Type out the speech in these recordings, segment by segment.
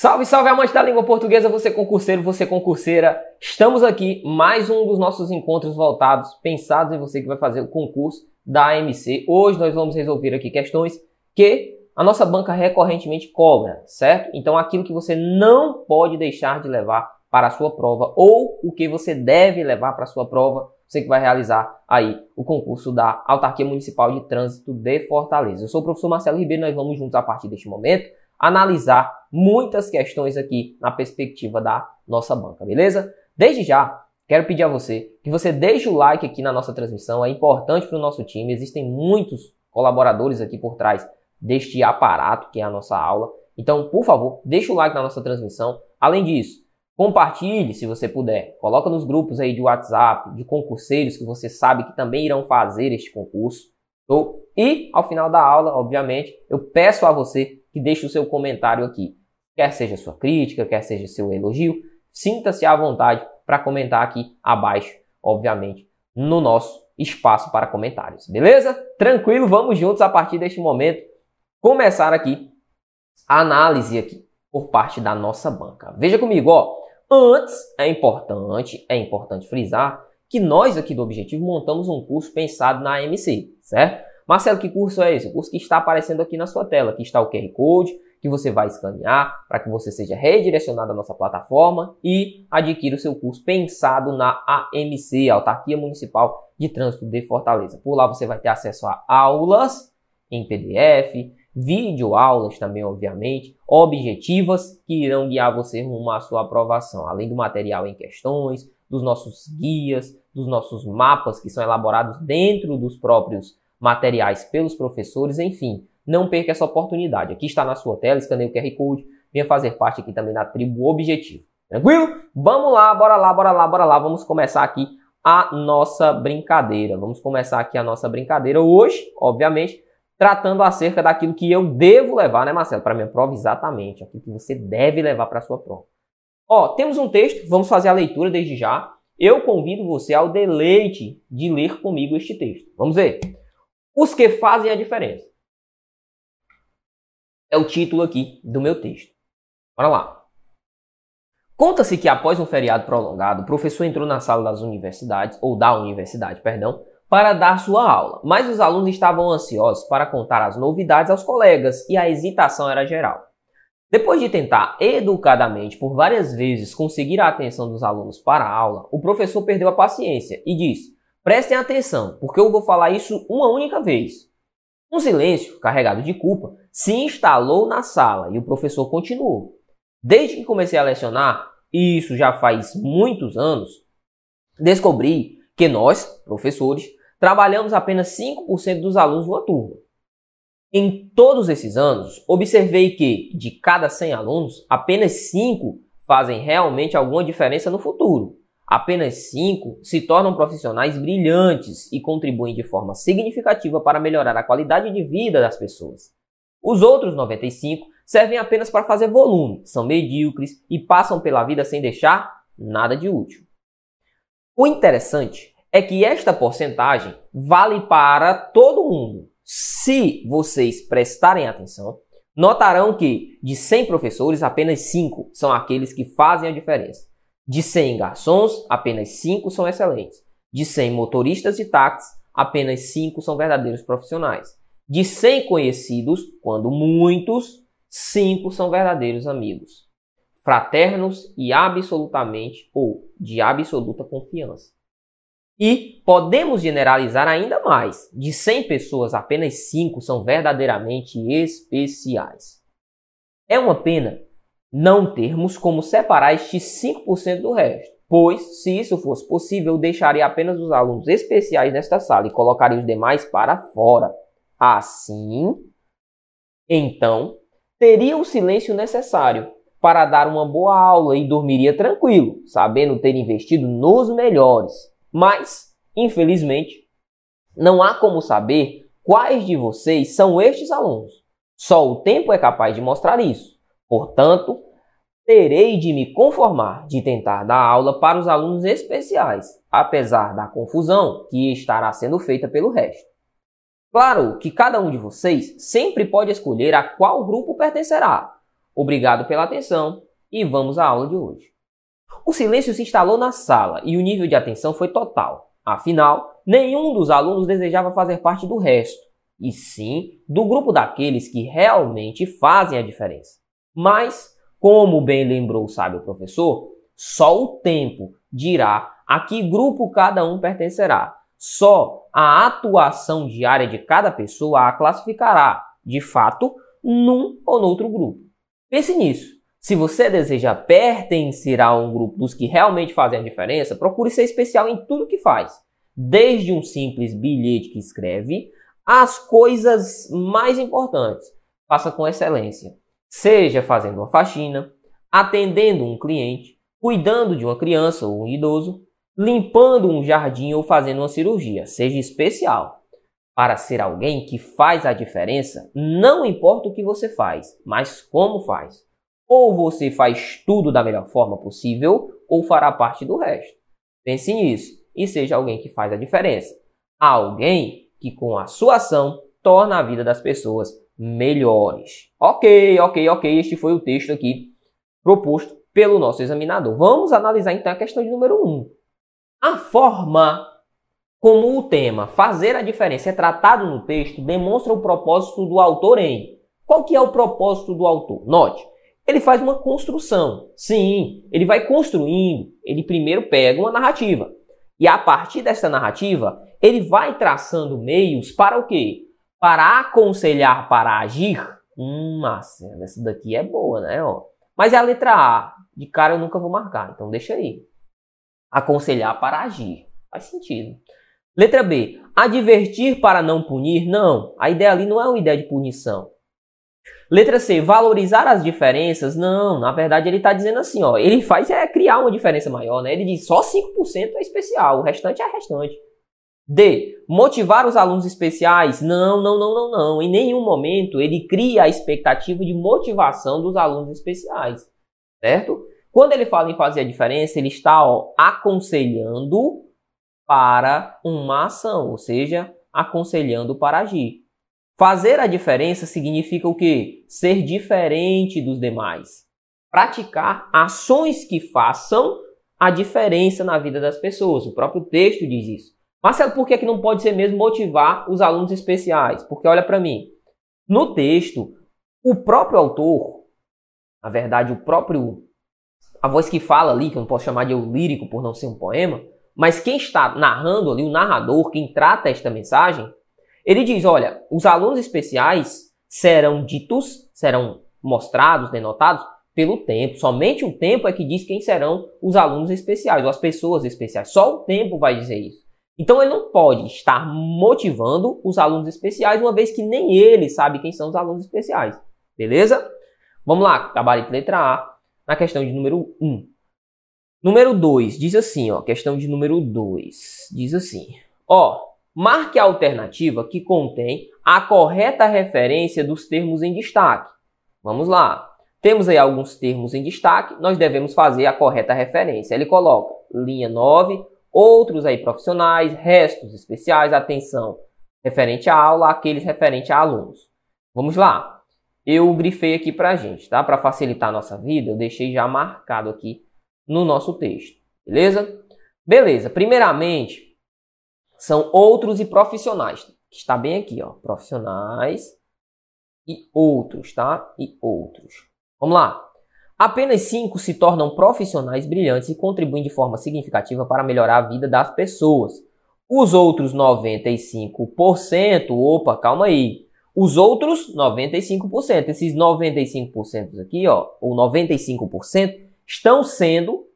Salve, salve amante da língua portuguesa, você concurseiro, você concurseira. Estamos aqui, mais um dos nossos encontros voltados, pensados em você que vai fazer o concurso da AMC. Hoje nós vamos resolver aqui questões que a nossa banca recorrentemente cobra, certo? Então aquilo que você não pode deixar de levar para a sua prova ou o que você deve levar para a sua prova, você que vai realizar aí o concurso da Autarquia Municipal de Trânsito de Fortaleza. Eu sou o professor Marcelo Ribeiro, nós vamos juntos a partir deste momento analisar muitas questões aqui na perspectiva da nossa banca, beleza? Desde já, quero pedir a você que você deixe o like aqui na nossa transmissão, é importante para o nosso time, existem muitos colaboradores aqui por trás deste aparato que é a nossa aula. Então, por favor, deixe o like na nossa transmissão. Além disso, compartilhe se você puder. Coloca nos grupos aí de WhatsApp, de concurseiros que você sabe que também irão fazer este concurso. E ao final da aula, obviamente, eu peço a você que deixe o seu comentário aqui. Quer seja sua crítica, quer seja seu elogio, sinta-se à vontade para comentar aqui abaixo, obviamente, no nosso espaço para comentários. Beleza? Tranquilo? Vamos juntos a partir deste momento começar aqui a análise aqui por parte da nossa banca. Veja comigo, ó. Antes é importante, é importante frisar que nós aqui do Objetivo montamos um curso pensado na AMC, certo? Marcelo, que curso é esse? O curso que está aparecendo aqui na sua tela. Aqui está o QR Code que você vai escanear para que você seja redirecionado à nossa plataforma e adquira o seu curso pensado na AMC, Autarquia Municipal de Trânsito de Fortaleza. Por lá você vai ter acesso a aulas em PDF, vídeo aulas também, obviamente, objetivas que irão guiar você rumo à sua aprovação, além do material em questões, dos nossos guias, dos nossos mapas que são elaborados dentro dos próprios materiais pelos professores, enfim, não perca essa oportunidade. Aqui está na sua tela, escaneie o QR Code, venha fazer parte aqui também da tribo Objetivo. Tranquilo? Vamos lá, bora lá, bora lá, bora lá. Vamos começar aqui a nossa brincadeira. Vamos começar aqui a nossa brincadeira hoje, obviamente, tratando acerca daquilo que eu devo levar, né, Marcelo, para minha prova exatamente, aquilo que você deve levar para sua prova. Ó, temos um texto, vamos fazer a leitura desde já. Eu convido você ao deleite de ler comigo este texto. Vamos ver. Os que fazem a diferença. É o título aqui do meu texto. Bora lá. Conta-se que após um feriado prolongado, o professor entrou na sala das universidades, ou da universidade, perdão, para dar sua aula, mas os alunos estavam ansiosos para contar as novidades aos colegas e a hesitação era geral. Depois de tentar educadamente por várias vezes conseguir a atenção dos alunos para a aula, o professor perdeu a paciência e disse: Prestem atenção, porque eu vou falar isso uma única vez. Um silêncio, carregado de culpa, se instalou na sala e o professor continuou. Desde que comecei a lecionar, e isso já faz muitos anos, descobri que nós, professores, trabalhamos apenas 5% dos alunos de uma turma. Em todos esses anos, observei que, de cada 100 alunos, apenas 5 fazem realmente alguma diferença no futuro apenas 5 se tornam profissionais brilhantes e contribuem de forma significativa para melhorar a qualidade de vida das pessoas. Os outros 95 servem apenas para fazer volume, são medíocres e passam pela vida sem deixar nada de útil. O interessante é que esta porcentagem vale para todo mundo. Se vocês prestarem atenção, notarão que de 100 professores, apenas 5 são aqueles que fazem a diferença. De 100 garçons, apenas 5 são excelentes. De 100 motoristas de táxi, apenas 5 são verdadeiros profissionais. De 100 conhecidos, quando muitos, 5 são verdadeiros amigos. Fraternos e absolutamente ou de absoluta confiança. E podemos generalizar ainda mais. De 100 pessoas, apenas 5 são verdadeiramente especiais. É uma pena não termos como separar estes 5% do resto. Pois, se isso fosse possível, eu deixaria apenas os alunos especiais nesta sala e colocaria os demais para fora. Assim, então, teria o silêncio necessário para dar uma boa aula e dormiria tranquilo, sabendo ter investido nos melhores. Mas, infelizmente, não há como saber quais de vocês são estes alunos. Só o tempo é capaz de mostrar isso. Portanto, terei de me conformar de tentar dar aula para os alunos especiais, apesar da confusão que estará sendo feita pelo resto. Claro que cada um de vocês sempre pode escolher a qual grupo pertencerá. Obrigado pela atenção e vamos à aula de hoje. O silêncio se instalou na sala e o nível de atenção foi total. Afinal, nenhum dos alunos desejava fazer parte do resto, e sim do grupo daqueles que realmente fazem a diferença. Mas, como bem lembrou o sábio professor, só o tempo dirá a que grupo cada um pertencerá. Só a atuação diária de cada pessoa a classificará, de fato, num ou noutro grupo. Pense nisso. Se você deseja pertencer a um grupo dos que realmente fazem a diferença, procure ser especial em tudo que faz. Desde um simples bilhete que escreve, às coisas mais importantes. Faça com excelência. Seja fazendo uma faxina, atendendo um cliente, cuidando de uma criança ou um idoso, limpando um jardim ou fazendo uma cirurgia. Seja especial. Para ser alguém que faz a diferença, não importa o que você faz, mas como faz. Ou você faz tudo da melhor forma possível, ou fará parte do resto. Pense nisso e seja alguém que faz a diferença. Alguém que, com a sua ação, torna a vida das pessoas melhores. Ok, ok, ok. Este foi o texto aqui proposto pelo nosso examinador. Vamos analisar então a questão de número 1. Um. A forma como o tema fazer a diferença é tratado no texto demonstra o propósito do autor em. Qual que é o propósito do autor? Note, ele faz uma construção. Sim, ele vai construindo. Ele primeiro pega uma narrativa. E a partir dessa narrativa, ele vai traçando meios para o quê? Para aconselhar, para agir. Hum, massa, essa daqui é boa, né? Ó. Mas é a letra A. De cara eu nunca vou marcar, então deixa aí. Aconselhar para agir. Faz sentido. Letra B. Advertir para não punir? Não. A ideia ali não é uma ideia de punição. Letra C. Valorizar as diferenças? Não. Na verdade, ele está dizendo assim, ó. Ele faz é criar uma diferença maior, né? Ele diz só 5% é especial, o restante é restante. D. Motivar os alunos especiais? Não, não, não, não, não. Em nenhum momento ele cria a expectativa de motivação dos alunos especiais. Certo? Quando ele fala em fazer a diferença, ele está ó, aconselhando para uma ação, ou seja, aconselhando para agir. Fazer a diferença significa o quê? Ser diferente dos demais. Praticar ações que façam a diferença na vida das pessoas. O próprio texto diz isso. Marcelo, por que, que não pode ser mesmo motivar os alunos especiais? Porque olha para mim. No texto, o próprio autor, na verdade, o próprio. A voz que fala ali, que eu não posso chamar de eu lírico por não ser um poema, mas quem está narrando ali, o narrador, quem trata esta mensagem, ele diz: olha, os alunos especiais serão ditos, serão mostrados, denotados pelo tempo. Somente o tempo é que diz quem serão os alunos especiais, ou as pessoas especiais. Só o tempo vai dizer isso. Então ele não pode estar motivando os alunos especiais, uma vez que nem ele sabe quem são os alunos especiais. Beleza? Vamos lá, de letra A, na questão de número 1. Número 2, diz assim, ó, questão de número 2, diz assim, ó, marque a alternativa que contém a correta referência dos termos em destaque. Vamos lá. Temos aí alguns termos em destaque, nós devemos fazer a correta referência. Ele coloca linha 9, outros aí profissionais, restos especiais, atenção referente à aula, aqueles referente a alunos. Vamos lá. Eu grifei aqui pra gente, tá? Para facilitar a nossa vida, eu deixei já marcado aqui no nosso texto. Beleza? Beleza. Primeiramente, são outros e profissionais. Está bem aqui, ó. Profissionais e outros, tá? E outros. Vamos lá. Apenas cinco se tornam profissionais brilhantes e contribuem de forma significativa para melhorar a vida das pessoas. Os outros 95%, opa, calma aí. Os outros 95%, esses 95% aqui, ó, ou 95%, estão sendo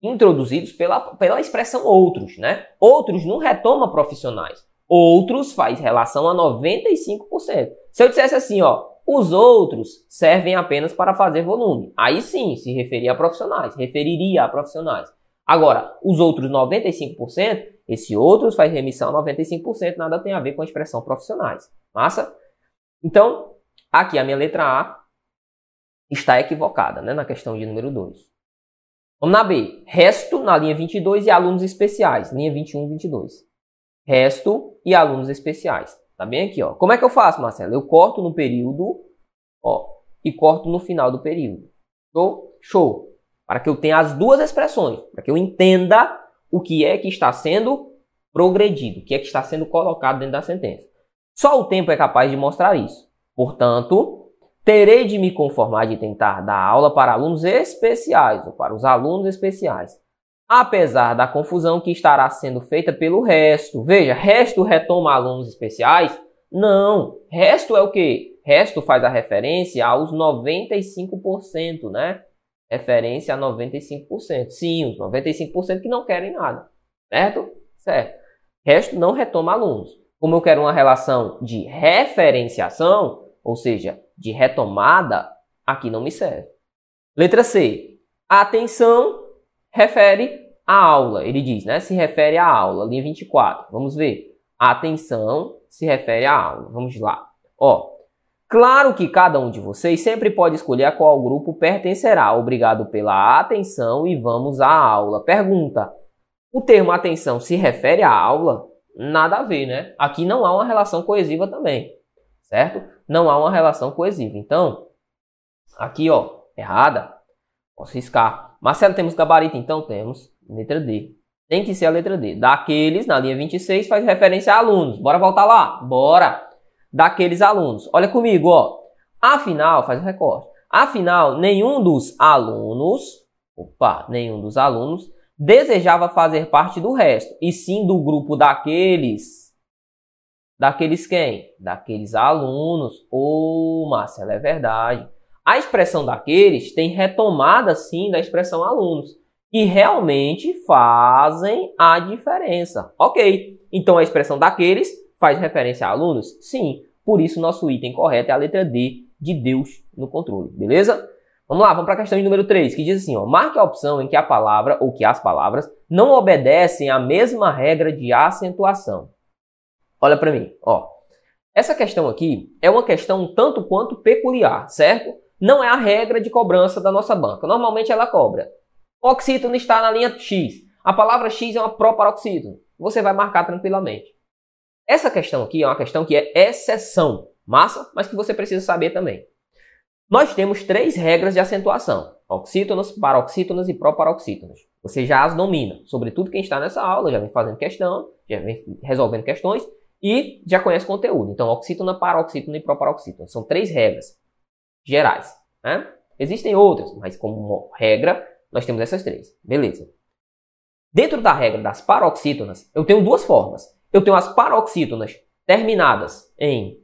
introduzidos pela, pela expressão outros, né? Outros não retoma profissionais. Outros faz relação a 95%. Se eu dissesse assim, ó, os outros servem apenas para fazer volume. Aí sim, se referia a profissionais, referiria a profissionais. Agora, os outros 95%, esse outros faz remissão a 95%, nada tem a ver com a expressão profissionais. Massa? Então, aqui a minha letra A está equivocada, né, na questão de número 2. Vamos na B. Resto na linha 22 e alunos especiais, linha 21 22. Resto e alunos especiais. Tá bem aqui, ó. Como é que eu faço, Marcelo? Eu corto no período, ó, e corto no final do período. Show? Show. Para que eu tenha as duas expressões, para que eu entenda o que é que está sendo progredido, o que é que está sendo colocado dentro da sentença. Só o tempo é capaz de mostrar isso. Portanto, terei de me conformar de tentar dar aula para alunos especiais ou para os alunos especiais, apesar da confusão que estará sendo feita pelo resto. Veja, resto retoma alunos especiais? Não, resto é o que? Resto faz a referência aos 95%, né? Referência a 95%. Sim, os 95% que não querem nada, certo? Certo. Resto não retoma alunos. Como eu quero uma relação de referenciação, ou seja, de retomada, aqui não me serve. Letra C. atenção refere à aula. Ele diz, né? Se refere à aula. Linha 24. Vamos ver. atenção se refere à aula. Vamos lá. Ó, Claro que cada um de vocês sempre pode escolher a qual grupo pertencerá. Obrigado pela atenção e vamos à aula. Pergunta: o termo atenção se refere à aula? Nada a ver, né? Aqui não há uma relação coesiva também, certo? Não há uma relação coesiva. Então, aqui, ó, errada. Posso riscar. Marcelo, temos gabarito? Então temos. Letra D. Tem que ser a letra D. Daqueles, na linha 26, faz referência a alunos. Bora voltar lá? Bora! Daqueles alunos. Olha comigo, ó. Afinal, faz um recorte. Afinal, nenhum dos alunos, opa, nenhum dos alunos desejava fazer parte do resto, e sim do grupo daqueles. Daqueles quem? Daqueles alunos. Ô, oh, Marcelo, é verdade. A expressão daqueles tem retomada, sim, da expressão alunos, que realmente fazem a diferença. Ok, então a expressão daqueles faz referência a alunos? Sim, por isso nosso item correto é a letra D de Deus no controle, beleza? Vamos lá, vamos para a questão de número 3, que diz assim, ó, marque a opção em que a palavra ou que as palavras não obedecem à mesma regra de acentuação. Olha para mim, ó. Essa questão aqui é uma questão tanto quanto peculiar, certo? Não é a regra de cobrança da nossa banca. Normalmente ela cobra. O oxítono está na linha X. A palavra X é uma proparoxítono. Você vai marcar tranquilamente. Essa questão aqui é uma questão que é exceção. Massa, mas que você precisa saber também. Nós temos três regras de acentuação: oxítonas, paroxítonas e proparoxítonas. Você já as domina. Sobretudo quem está nessa aula já vem fazendo questão, já vem resolvendo questões e já conhece conteúdo. Então, oxítona, paroxítona e proparoxítona. São três regras gerais. Né? Existem outras, mas como regra, nós temos essas três. Beleza. Dentro da regra das paroxítonas, eu tenho duas formas. Eu tenho as paroxítonas terminadas em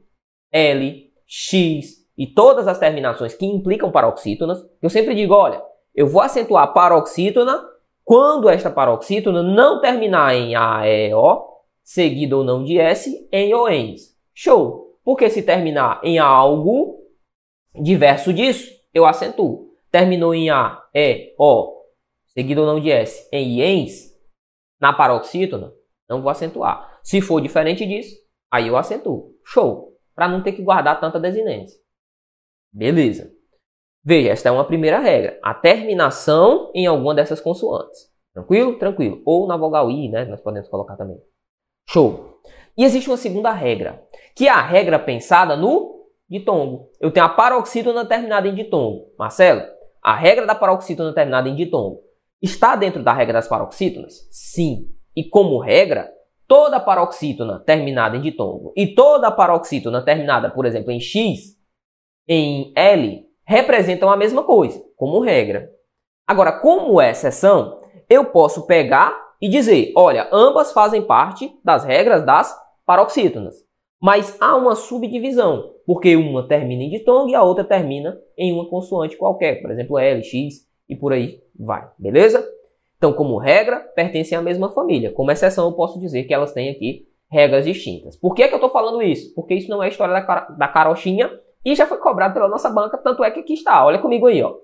L, X, e todas as terminações que implicam paroxítonas, eu sempre digo, olha, eu vou acentuar paroxítona quando esta paroxítona não terminar em AEO, seguido ou não de S, em OENS. Show! Porque se terminar em algo diverso disso, eu acentuo. Terminou em A, E, O, seguido ou não de S, em IENS, na paroxítona, não vou acentuar. Se for diferente disso, aí eu acentuo. Show! Para não ter que guardar tanta desinência. Beleza. Veja, esta é uma primeira regra. A terminação em alguma dessas consoantes. Tranquilo? Tranquilo. Ou na vogal I, né? Nós podemos colocar também. Show. E existe uma segunda regra, que é a regra pensada no ditongo. Eu tenho a paroxítona terminada em ditongo. Marcelo, a regra da paroxítona terminada em ditongo está dentro da regra das paroxítonas? Sim. E como regra, toda paroxítona terminada em ditongo e toda paroxítona terminada, por exemplo, em X, em L representam a mesma coisa, como regra. Agora, como exceção, eu posso pegar e dizer, olha, ambas fazem parte das regras das paroxítonas. Mas há uma subdivisão, porque uma termina em ditongo e a outra termina em uma consoante qualquer, por exemplo, L, X e por aí vai, beleza? Então, como regra, pertencem à mesma família. Como exceção, eu posso dizer que elas têm aqui regras distintas. Por que, que eu estou falando isso? Porque isso não é história da, da carochinha, e já foi cobrado pela nossa banca, tanto é que aqui está. Olha comigo aí, ó.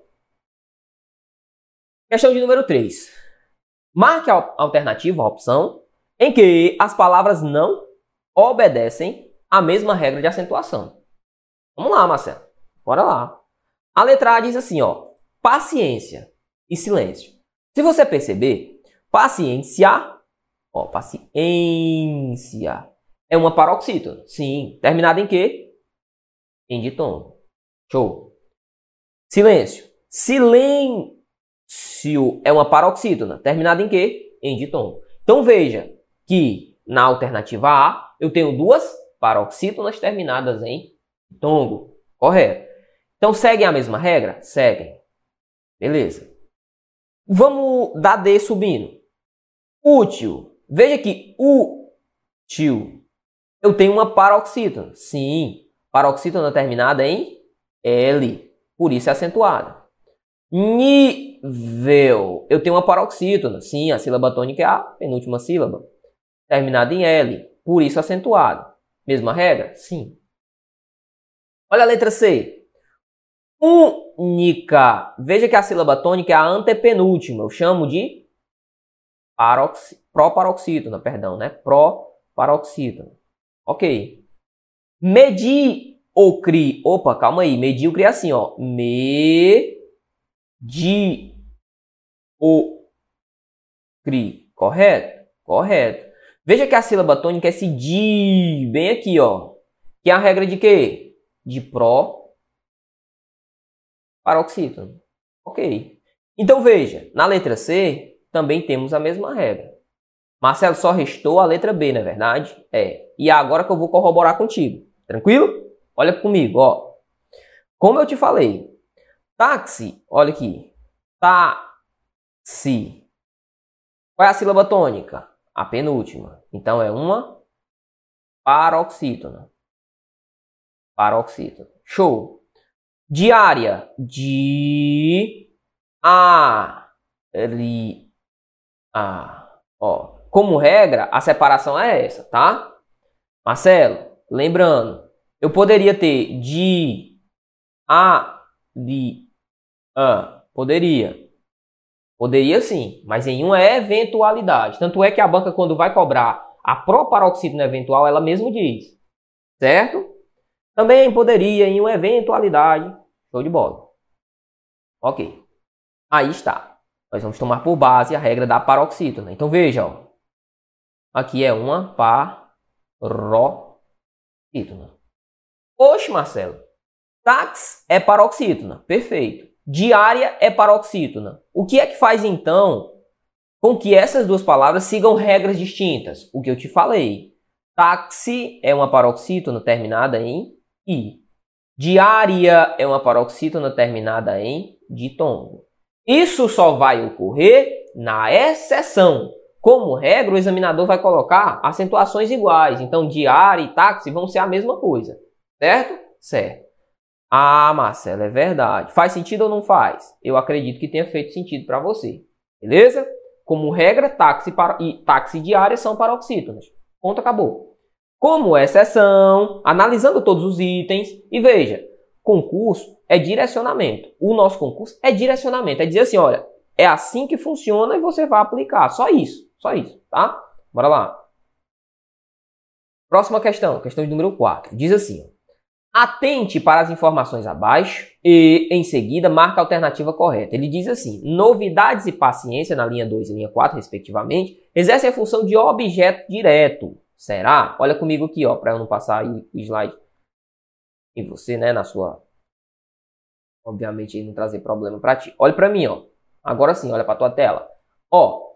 Questão de número 3. Marque a alternativa, a opção, em que as palavras não obedecem à mesma regra de acentuação. Vamos lá, Marcelo. Bora lá. A letra A diz assim, ó. Paciência e silêncio. Se você perceber, paciência, ó, paciência é uma paroxítona. Sim, terminada em quê? em ditongo. Show. Silêncio. Silêncio é uma paroxítona, terminada em quê? Em ditongo. Então veja que na alternativa A eu tenho duas paroxítonas terminadas em tongo. Correto. Então seguem a mesma regra? Seguem. Beleza. Vamos dar D subindo. Útil. Veja que útil. Eu tenho uma paroxítona. Sim. Paroxítona terminada em L. Por isso é acentuada. Nível. Eu tenho uma paroxítona. Sim, a sílaba tônica é a penúltima sílaba. Terminada em L. Por isso acentuada. Mesma regra? Sim. Olha a letra C. Única. Veja que a sílaba tônica é a antepenúltima. Eu chamo de paroxi, proparoxítona, perdão, né? Proparoxítona. Ok. Medíocre. Opa, calma aí. Medíocre é assim, ó. Medíocre. Correto? Correto. Veja que a sílaba tônica é esse di, bem aqui, ó. Que é a regra de quê? De pró paroxítona. Ok. Então veja, na letra C também temos a mesma regra. Marcelo só restou a letra B, não é verdade? É. E é agora que eu vou corroborar contigo. Tranquilo? Olha comigo, ó. Como eu te falei, táxi, olha aqui. Táxi. Qual é a sílaba tônica? A penúltima. Então é uma paroxítona. Paroxítona. Show. Diária. Di. A. Ri. A. Ó. Como regra, a separação é essa, tá? Marcelo, lembrando, eu poderia ter de a de a. Poderia. Poderia sim, mas em uma eventualidade. Tanto é que a banca, quando vai cobrar a proparoxítona eventual, ela mesmo diz. Certo? Também poderia em uma eventualidade. Show de bola. Ok. Aí está. Nós vamos tomar por base a regra da paroxítona. Então veja, ó. aqui é uma paroxítona. Oxe, Marcelo. Tax é paroxítona. Perfeito. Diária é paroxítona. O que é que faz então com que essas duas palavras sigam regras distintas? O que eu te falei. Táxi é uma paroxítona terminada em I. Diária é uma paroxítona terminada em ditongo. Isso só vai ocorrer na exceção. Como regra, o examinador vai colocar acentuações iguais. Então, diária e táxi vão ser a mesma coisa. Certo? Certo. Ah, Marcelo, é verdade. Faz sentido ou não faz? Eu acredito que tenha feito sentido para você. Beleza? Como regra, táxi e táxi diária são paroxítonas. Ponto, acabou como exceção, analisando todos os itens. E veja, concurso é direcionamento. O nosso concurso é direcionamento. É dizer assim, olha, é assim que funciona e você vai aplicar. Só isso, só isso, tá? Bora lá. Próxima questão, questão de número 4. Diz assim, Atente para as informações abaixo e, em seguida, marca a alternativa correta. Ele diz assim: novidades e paciência, na linha 2 e linha 4, respectivamente, exercem a função de objeto direto. Será? Olha comigo aqui, ó, para eu não passar aí o slide e você, né, na sua obviamente não trazer problema para ti. Olha para mim, ó. Agora sim, olha para tua tela. Ó,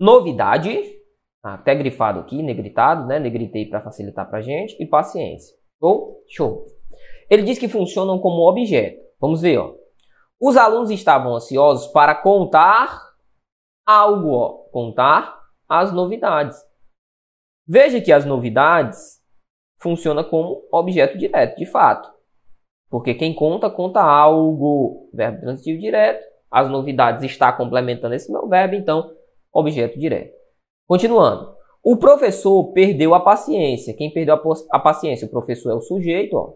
novidade, tá até grifado aqui, negritado, né? Negritei para facilitar pra gente e paciência. Show? Show. Ele diz que funcionam como objeto. Vamos ver, ó. Os alunos estavam ansiosos para contar algo, ó, contar as novidades. Veja que as novidades funcionam como objeto direto, de fato. Porque quem conta, conta algo. Verbo transitivo direto. As novidades está complementando esse meu verbo, então, objeto direto. Continuando. O professor perdeu a paciência. Quem perdeu a, a paciência? O professor é o sujeito. Ó.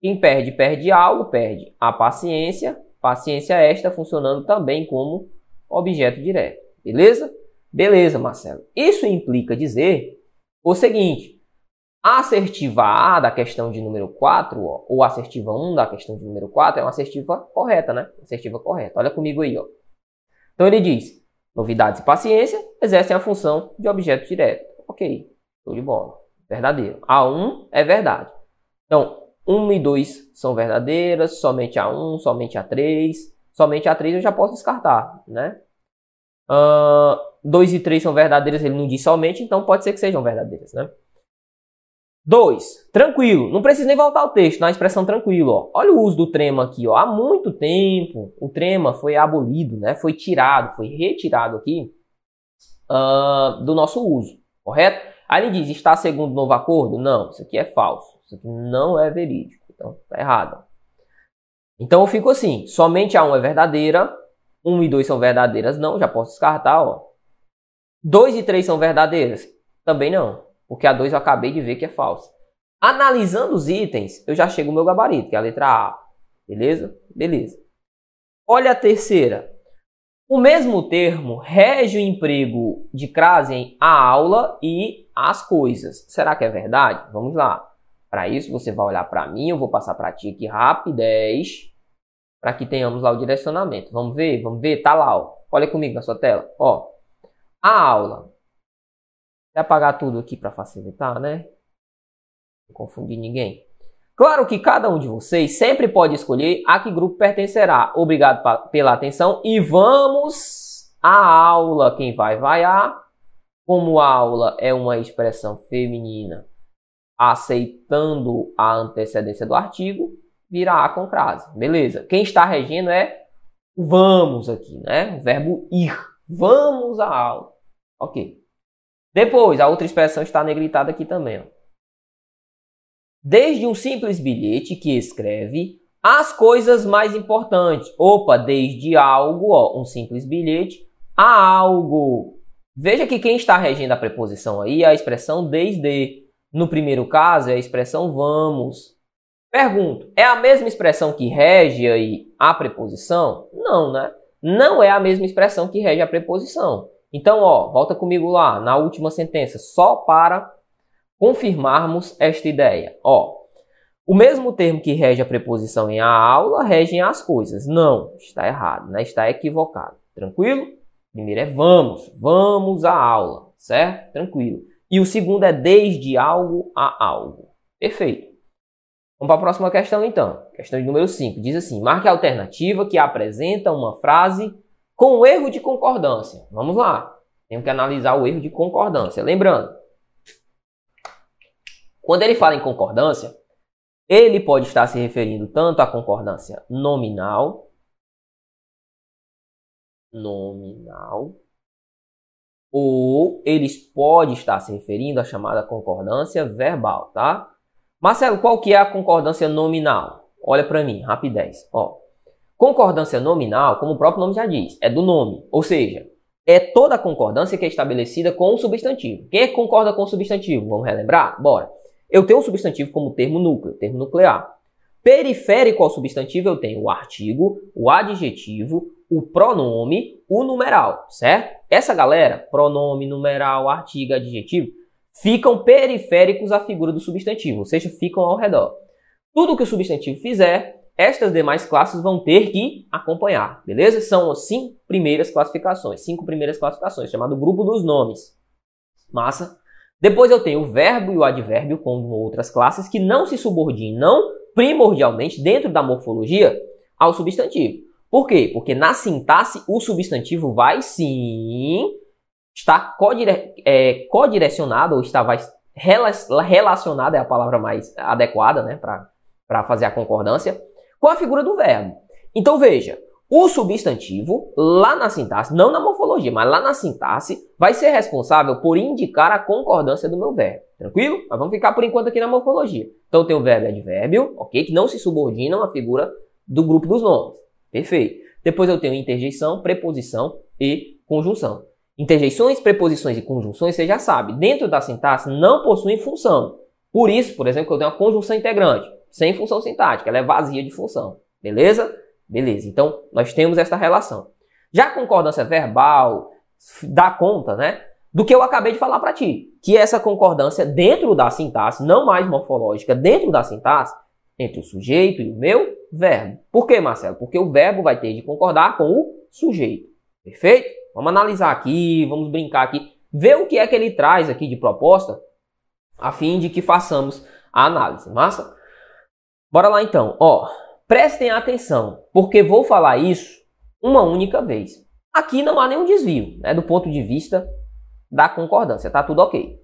Quem perde, perde algo, perde a paciência. Paciência esta funcionando também como objeto direto. Beleza? Beleza, Marcelo. Isso implica dizer o seguinte, a assertiva A da questão de número 4, ó, ou assertiva 1 da questão de número 4, é uma assertiva correta, né? Assertiva correta. Olha comigo aí, ó. Então ele diz, novidades e paciência exercem a função de objeto direto. Ok, show de bola. Verdadeiro. A1 é verdade. Então, 1 e 2 são verdadeiras, somente a 1, somente a 3. Somente a 3 eu já posso descartar, né? Uh, 2 e 3 são verdadeiras, ele não diz somente, então pode ser que sejam verdadeiras, né? 2. Tranquilo. Não precisa nem voltar ao texto, na expressão tranquilo. Ó. Olha o uso do trema aqui. Ó. Há muito tempo o trema foi abolido, né? foi tirado, foi retirado aqui uh, do nosso uso, correto? Aí ele diz, está segundo o novo acordo? Não, isso aqui é falso. Isso aqui não é verídico. Então, está errado. Então eu fico assim, somente a 1 é verdadeira, 1 e 2 são verdadeiras, não, já posso descartar, ó. 2 e 3 são verdadeiras? Também não, porque a 2 eu acabei de ver que é falsa. Analisando os itens, eu já chego no meu gabarito, que é a letra A. Beleza? Beleza. Olha a terceira. O mesmo termo rege o emprego de crase a aula e as coisas. Será que é verdade? Vamos lá. Para isso, você vai olhar para mim, eu vou passar para ti aqui rapidez, para que tenhamos lá o direcionamento. Vamos ver? Vamos ver? Tá lá, ó. Olha comigo na sua tela. Ó, a aula. Vou apagar tudo aqui para facilitar, né? Não confundir ninguém. Claro que cada um de vocês sempre pode escolher a que grupo pertencerá. Obrigado pela atenção e vamos à aula. Quem vai, vai a. Como a aula é uma expressão feminina aceitando a antecedência do artigo, virá a com crase. Beleza. Quem está regendo é vamos aqui, né? O verbo ir. Vamos à aula. Ok. Depois, a outra expressão está negritada aqui também. Ó. Desde um simples bilhete que escreve as coisas mais importantes. Opa, desde algo, ó, um simples bilhete, a algo. Veja que quem está regendo a preposição aí é a expressão desde. No primeiro caso é a expressão vamos. Pergunto, é a mesma expressão que rege aí a preposição? Não, né? Não é a mesma expressão que rege a preposição. Então, ó, volta comigo lá na última sentença, só para confirmarmos esta ideia. Ó, o mesmo termo que rege a preposição em a aula rege em as coisas. Não, está errado, né? está equivocado. Tranquilo? Primeiro é vamos, vamos à aula, certo? Tranquilo. E o segundo é desde algo a algo. Perfeito. Vamos para a próxima questão então. Questão de número 5. Diz assim: marque a alternativa que apresenta uma frase com erro de concordância. Vamos lá. Temos que analisar o erro de concordância. Lembrando, quando ele fala em concordância, ele pode estar se referindo tanto à concordância nominal, nominal, ou eles pode estar se referindo à chamada concordância verbal, tá? Marcelo, qual que é a concordância nominal? Olha para mim, rapidez. Ó, concordância nominal, como o próprio nome já diz, é do nome, ou seja, é toda a concordância que é estabelecida com o substantivo. Quem é que concorda com o substantivo? Vamos relembrar? Bora. Eu tenho um substantivo como termo núcleo, termo nuclear. Periférico ao substantivo eu tenho o artigo, o adjetivo, o pronome, o numeral, certo? Essa galera, pronome, numeral, artigo, adjetivo, ficam periféricos à figura do substantivo, ou seja, ficam ao redor. Tudo que o substantivo fizer, estas demais classes vão ter que acompanhar, beleza? São as cinco primeiras classificações, cinco primeiras classificações, chamado grupo dos nomes. Massa? Depois eu tenho o verbo e o advérbio, como outras classes, que não se subordinam primordialmente dentro da morfologia ao substantivo. Por quê? Porque na sintaxe o substantivo vai sim estar codire é, codirecionado ou está vai relacionado, é a palavra mais adequada né, para fazer a concordância, com a figura do verbo. Então veja, o substantivo, lá na sintaxe, não na morfologia, mas lá na sintaxe, vai ser responsável por indicar a concordância do meu verbo. Tranquilo? Mas vamos ficar por enquanto aqui na morfologia. Então tem o verbo e advérbio, ok? Que não se subordinam à figura do grupo dos nomes. Perfeito. Depois eu tenho interjeição, preposição e conjunção. Interjeições, preposições e conjunções, você já sabe, dentro da sintaxe não possuem função. Por isso, por exemplo, eu tenho uma conjunção integrante, sem função sintática, ela é vazia de função. Beleza? Beleza, então nós temos essa relação. Já a concordância verbal dá conta, né, do que eu acabei de falar para ti, que essa concordância dentro da sintaxe, não mais morfológica, dentro da sintaxe, entre o sujeito e o meu verbo. Por que, Marcelo? Porque o verbo vai ter de concordar com o sujeito. Perfeito? Vamos analisar aqui, vamos brincar aqui, ver o que é que ele traz aqui de proposta, a fim de que façamos a análise. Massa? Bora lá então. Ó, prestem atenção, porque vou falar isso uma única vez. Aqui não há nenhum desvio, né, do ponto de vista da concordância, tá tudo ok.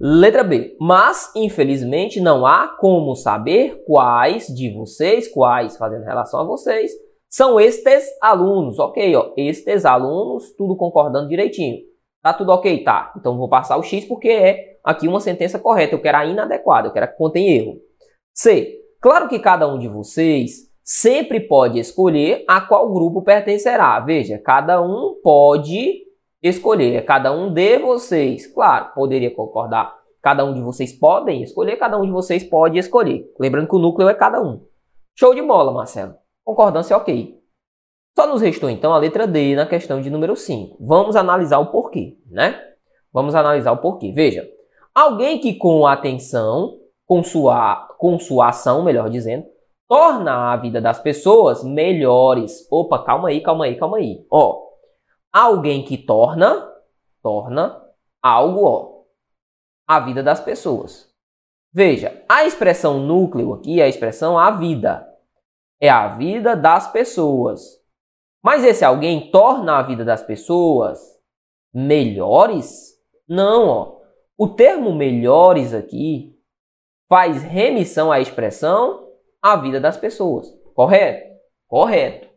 Letra B. Mas, infelizmente, não há como saber quais de vocês, quais fazendo relação a vocês, são estes alunos. Ok, ó, estes alunos, tudo concordando direitinho. Tá tudo ok? Tá. Então vou passar o X porque é aqui uma sentença correta. Eu quero a inadequada, eu quero que contém erro. C. Claro que cada um de vocês sempre pode escolher a qual grupo pertencerá. Veja, cada um pode escolher. Cada um de vocês. Claro, poderia concordar. Cada um de vocês podem escolher, cada um de vocês pode escolher. Lembrando que o núcleo é cada um. Show de bola, Marcelo. Concordância ok. Só nos restou então a letra D na questão de número 5. Vamos analisar o porquê, né? Vamos analisar o porquê. Veja, alguém que com atenção, com sua, com sua ação, melhor dizendo, torna a vida das pessoas melhores. Opa, calma aí, calma aí, calma aí. Ó, alguém que torna, torna algo, ó, a vida das pessoas. Veja, a expressão núcleo aqui é a expressão a vida. É a vida das pessoas. Mas esse alguém torna a vida das pessoas melhores? Não, ó. O termo melhores aqui faz remissão à expressão a vida das pessoas. Correto? Correto.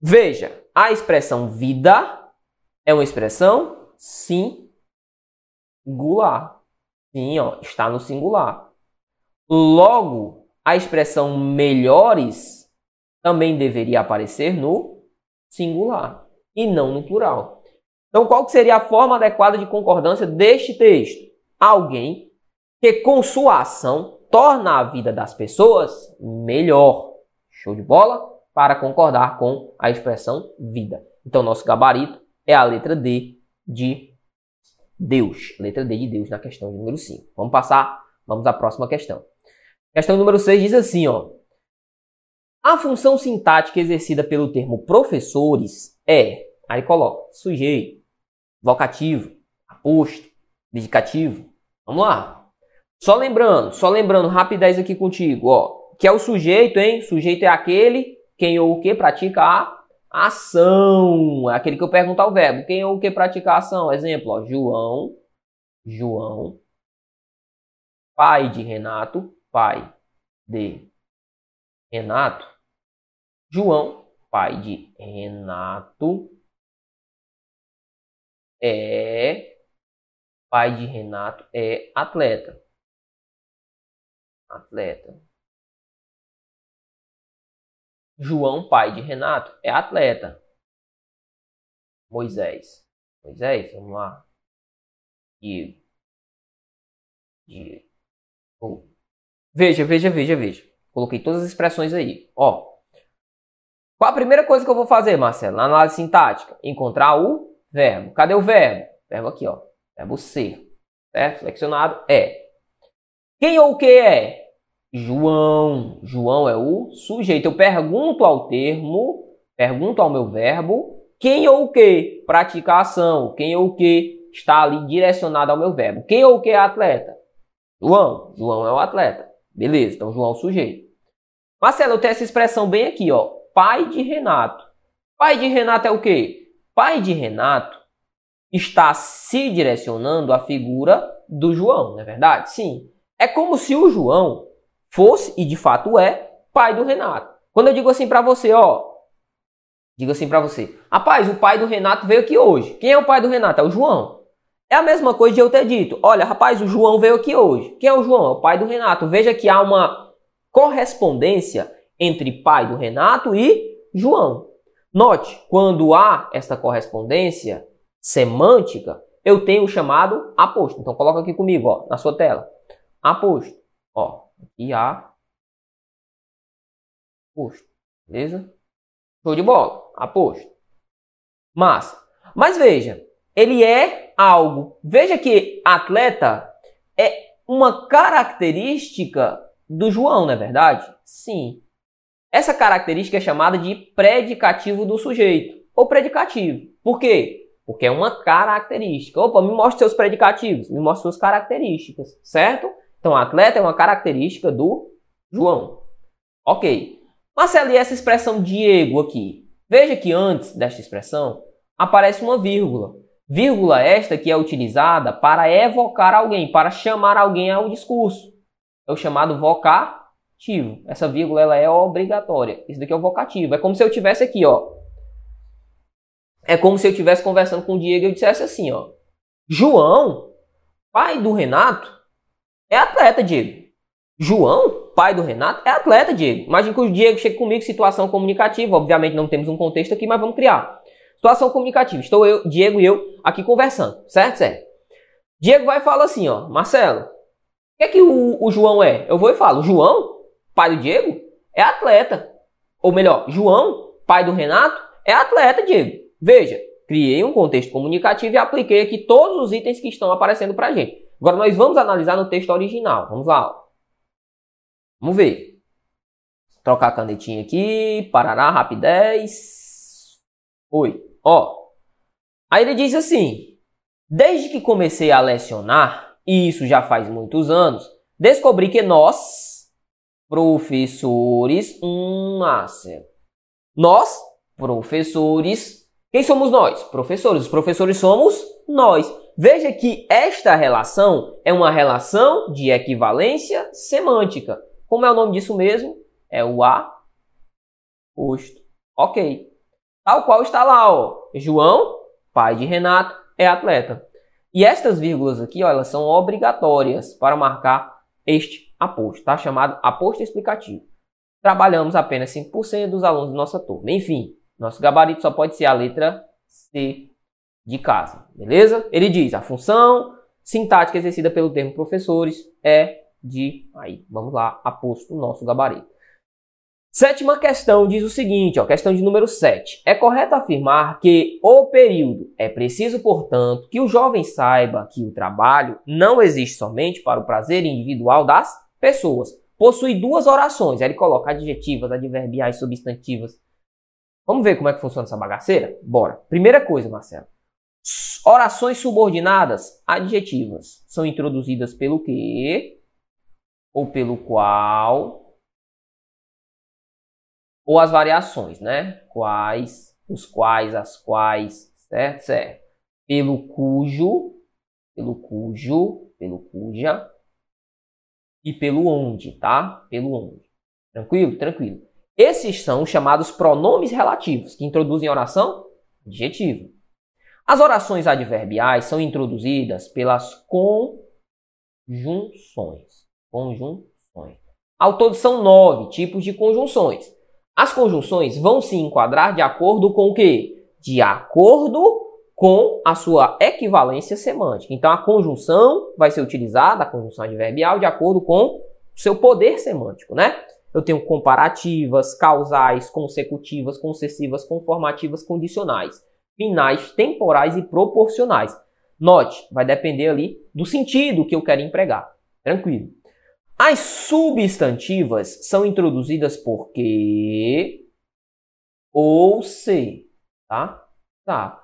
Veja, a expressão vida é uma expressão singular. Sim, ó, está no singular. Logo, a expressão melhores também deveria aparecer no singular e não no plural. Então, qual seria a forma adequada de concordância deste texto? Alguém que com sua ação torna a vida das pessoas melhor. Show de bola? Para concordar com a expressão vida. Então, nosso gabarito é a letra D de Deus. Letra D de Deus na questão número 5. Vamos passar, vamos à próxima questão. Questão número 6 diz assim, ó. A função sintática exercida pelo termo professores é, aí coloca, sujeito, vocativo, aposto, indicativo. Vamos lá. Só lembrando, só lembrando, rapidez aqui contigo, ó, que é o sujeito, hein? Sujeito é aquele quem ou o que pratica a ação. É aquele que eu pergunto ao verbo. Quem ou o que pratica a ação? Exemplo, ó, João, João, pai de Renato, pai de Renato, João, pai de Renato, é pai de Renato é atleta. Atleta. João, pai de Renato, é atleta. Moisés. Moisés, vamos lá. Diego. Diego. Oh. Veja, veja, veja, veja. Coloquei todas as expressões aí. Ó. Qual a primeira coisa que eu vou fazer, Marcelo? Na análise sintática. Encontrar o verbo. Cadê o verbo? Verbo aqui, ó. Verbo ser. Certo? Selecionado é. Quem ou o que é? João. João é o sujeito. Eu pergunto ao termo, pergunto ao meu verbo, quem ou o que pratica a ação. Quem ou o que está ali direcionado ao meu verbo. Quem ou o que é atleta? João. João é o atleta. Beleza, então João é o sujeito. Marcelo, eu tenho essa expressão bem aqui, ó. Pai de Renato. Pai de Renato é o quê? Pai de Renato está se direcionando à figura do João, não é verdade? Sim. É como se o João fosse, e de fato é, pai do Renato. Quando eu digo assim para você, ó, digo assim para você, rapaz, o pai do Renato veio aqui hoje. Quem é o pai do Renato? É o João. É a mesma coisa de eu ter dito, olha, rapaz, o João veio aqui hoje. Quem é o João? É o pai do Renato. Veja que há uma correspondência entre pai do Renato e João. Note, quando há esta correspondência semântica, eu tenho o chamado aposto. Então coloca aqui comigo, ó, na sua tela. Aposto. Ó, e a aposto. Beleza? Show de bola. Aposto. Massa. Mas veja, ele é algo. Veja que atleta é uma característica do João, não é verdade? Sim. Essa característica é chamada de predicativo do sujeito, ou predicativo. Por quê? Porque é uma característica. Opa, me mostre seus predicativos, me mostre suas características, certo? Então, atleta é uma característica do João. Ok. Marcelo, e essa expressão Diego aqui? Veja que antes desta expressão aparece uma vírgula. Vírgula esta que é utilizada para evocar alguém, para chamar alguém ao discurso. É o chamado vocativo. Essa vírgula ela é obrigatória. Isso daqui é o vocativo. É como se eu tivesse aqui, ó. É como se eu estivesse conversando com o Diego e eu dissesse assim, ó. João, pai do Renato, é atleta, Diego. João, pai do Renato, é atleta, Diego. Imagina que o Diego chega comigo, situação comunicativa. Obviamente não temos um contexto aqui, mas vamos criar. Situação comunicativa. Estou eu, Diego e eu aqui conversando, certo? Certo. Diego vai e fala assim, ó, Marcelo, o que é que o, o João é? Eu vou e falo, João, pai do Diego, é atleta. Ou melhor, João, pai do Renato, é atleta, Diego. Veja, criei um contexto comunicativo e apliquei aqui todos os itens que estão aparecendo para a gente. Agora nós vamos analisar no texto original. Vamos lá. Vamos ver. Trocar a canetinha aqui. Parará, rapidez. Oi. Ó. Aí ele diz assim: Desde que comecei a lecionar, e isso já faz muitos anos, descobri que nós, professores, hum, nós, professores, quem somos nós? Professores. Os professores somos nós. Veja que esta relação é uma relação de equivalência semântica. Como é o nome disso mesmo? É o aposto. Ok. Tal qual está lá, ó. João, pai de Renato, é atleta. E estas vírgulas aqui, ó, elas são obrigatórias para marcar este aposto, tá? Chamado aposto explicativo. Trabalhamos apenas 5% dos alunos da nossa turma. Enfim, nosso gabarito só pode ser a letra C de casa, beleza? Ele diz: a função sintática exercida pelo termo professores é de. Aí, vamos lá, aposto o nosso gabarito. Sétima questão diz o seguinte, ó, questão de número 7. É correto afirmar que o período é preciso, portanto, que o jovem saiba que o trabalho não existe somente para o prazer individual das pessoas. Possui duas orações. Ele coloca adjetivas, adverbiais, substantivas, Vamos ver como é que funciona essa bagaceira? Bora. Primeira coisa, Marcelo. Orações subordinadas adjetivas são introduzidas pelo que ou pelo qual ou as variações, né? Quais, os quais, as quais, certo? Certo. Pelo cujo, pelo cujo, pelo cuja e pelo onde, tá? Pelo onde. Tranquilo? Tranquilo. Esses são chamados pronomes relativos, que introduzem oração adjetiva. As orações adverbiais são introduzidas pelas conjunções. Conjunções. Ao todo são nove tipos de conjunções. As conjunções vão se enquadrar de acordo com o quê? De acordo com a sua equivalência semântica. Então a conjunção vai ser utilizada, a conjunção adverbial, de acordo com o seu poder semântico, né? Eu tenho comparativas, causais, consecutivas, concessivas, conformativas, condicionais, finais, temporais e proporcionais. Note, vai depender ali do sentido que eu quero empregar. Tranquilo. As substantivas são introduzidas por que ou se, tá? Tá.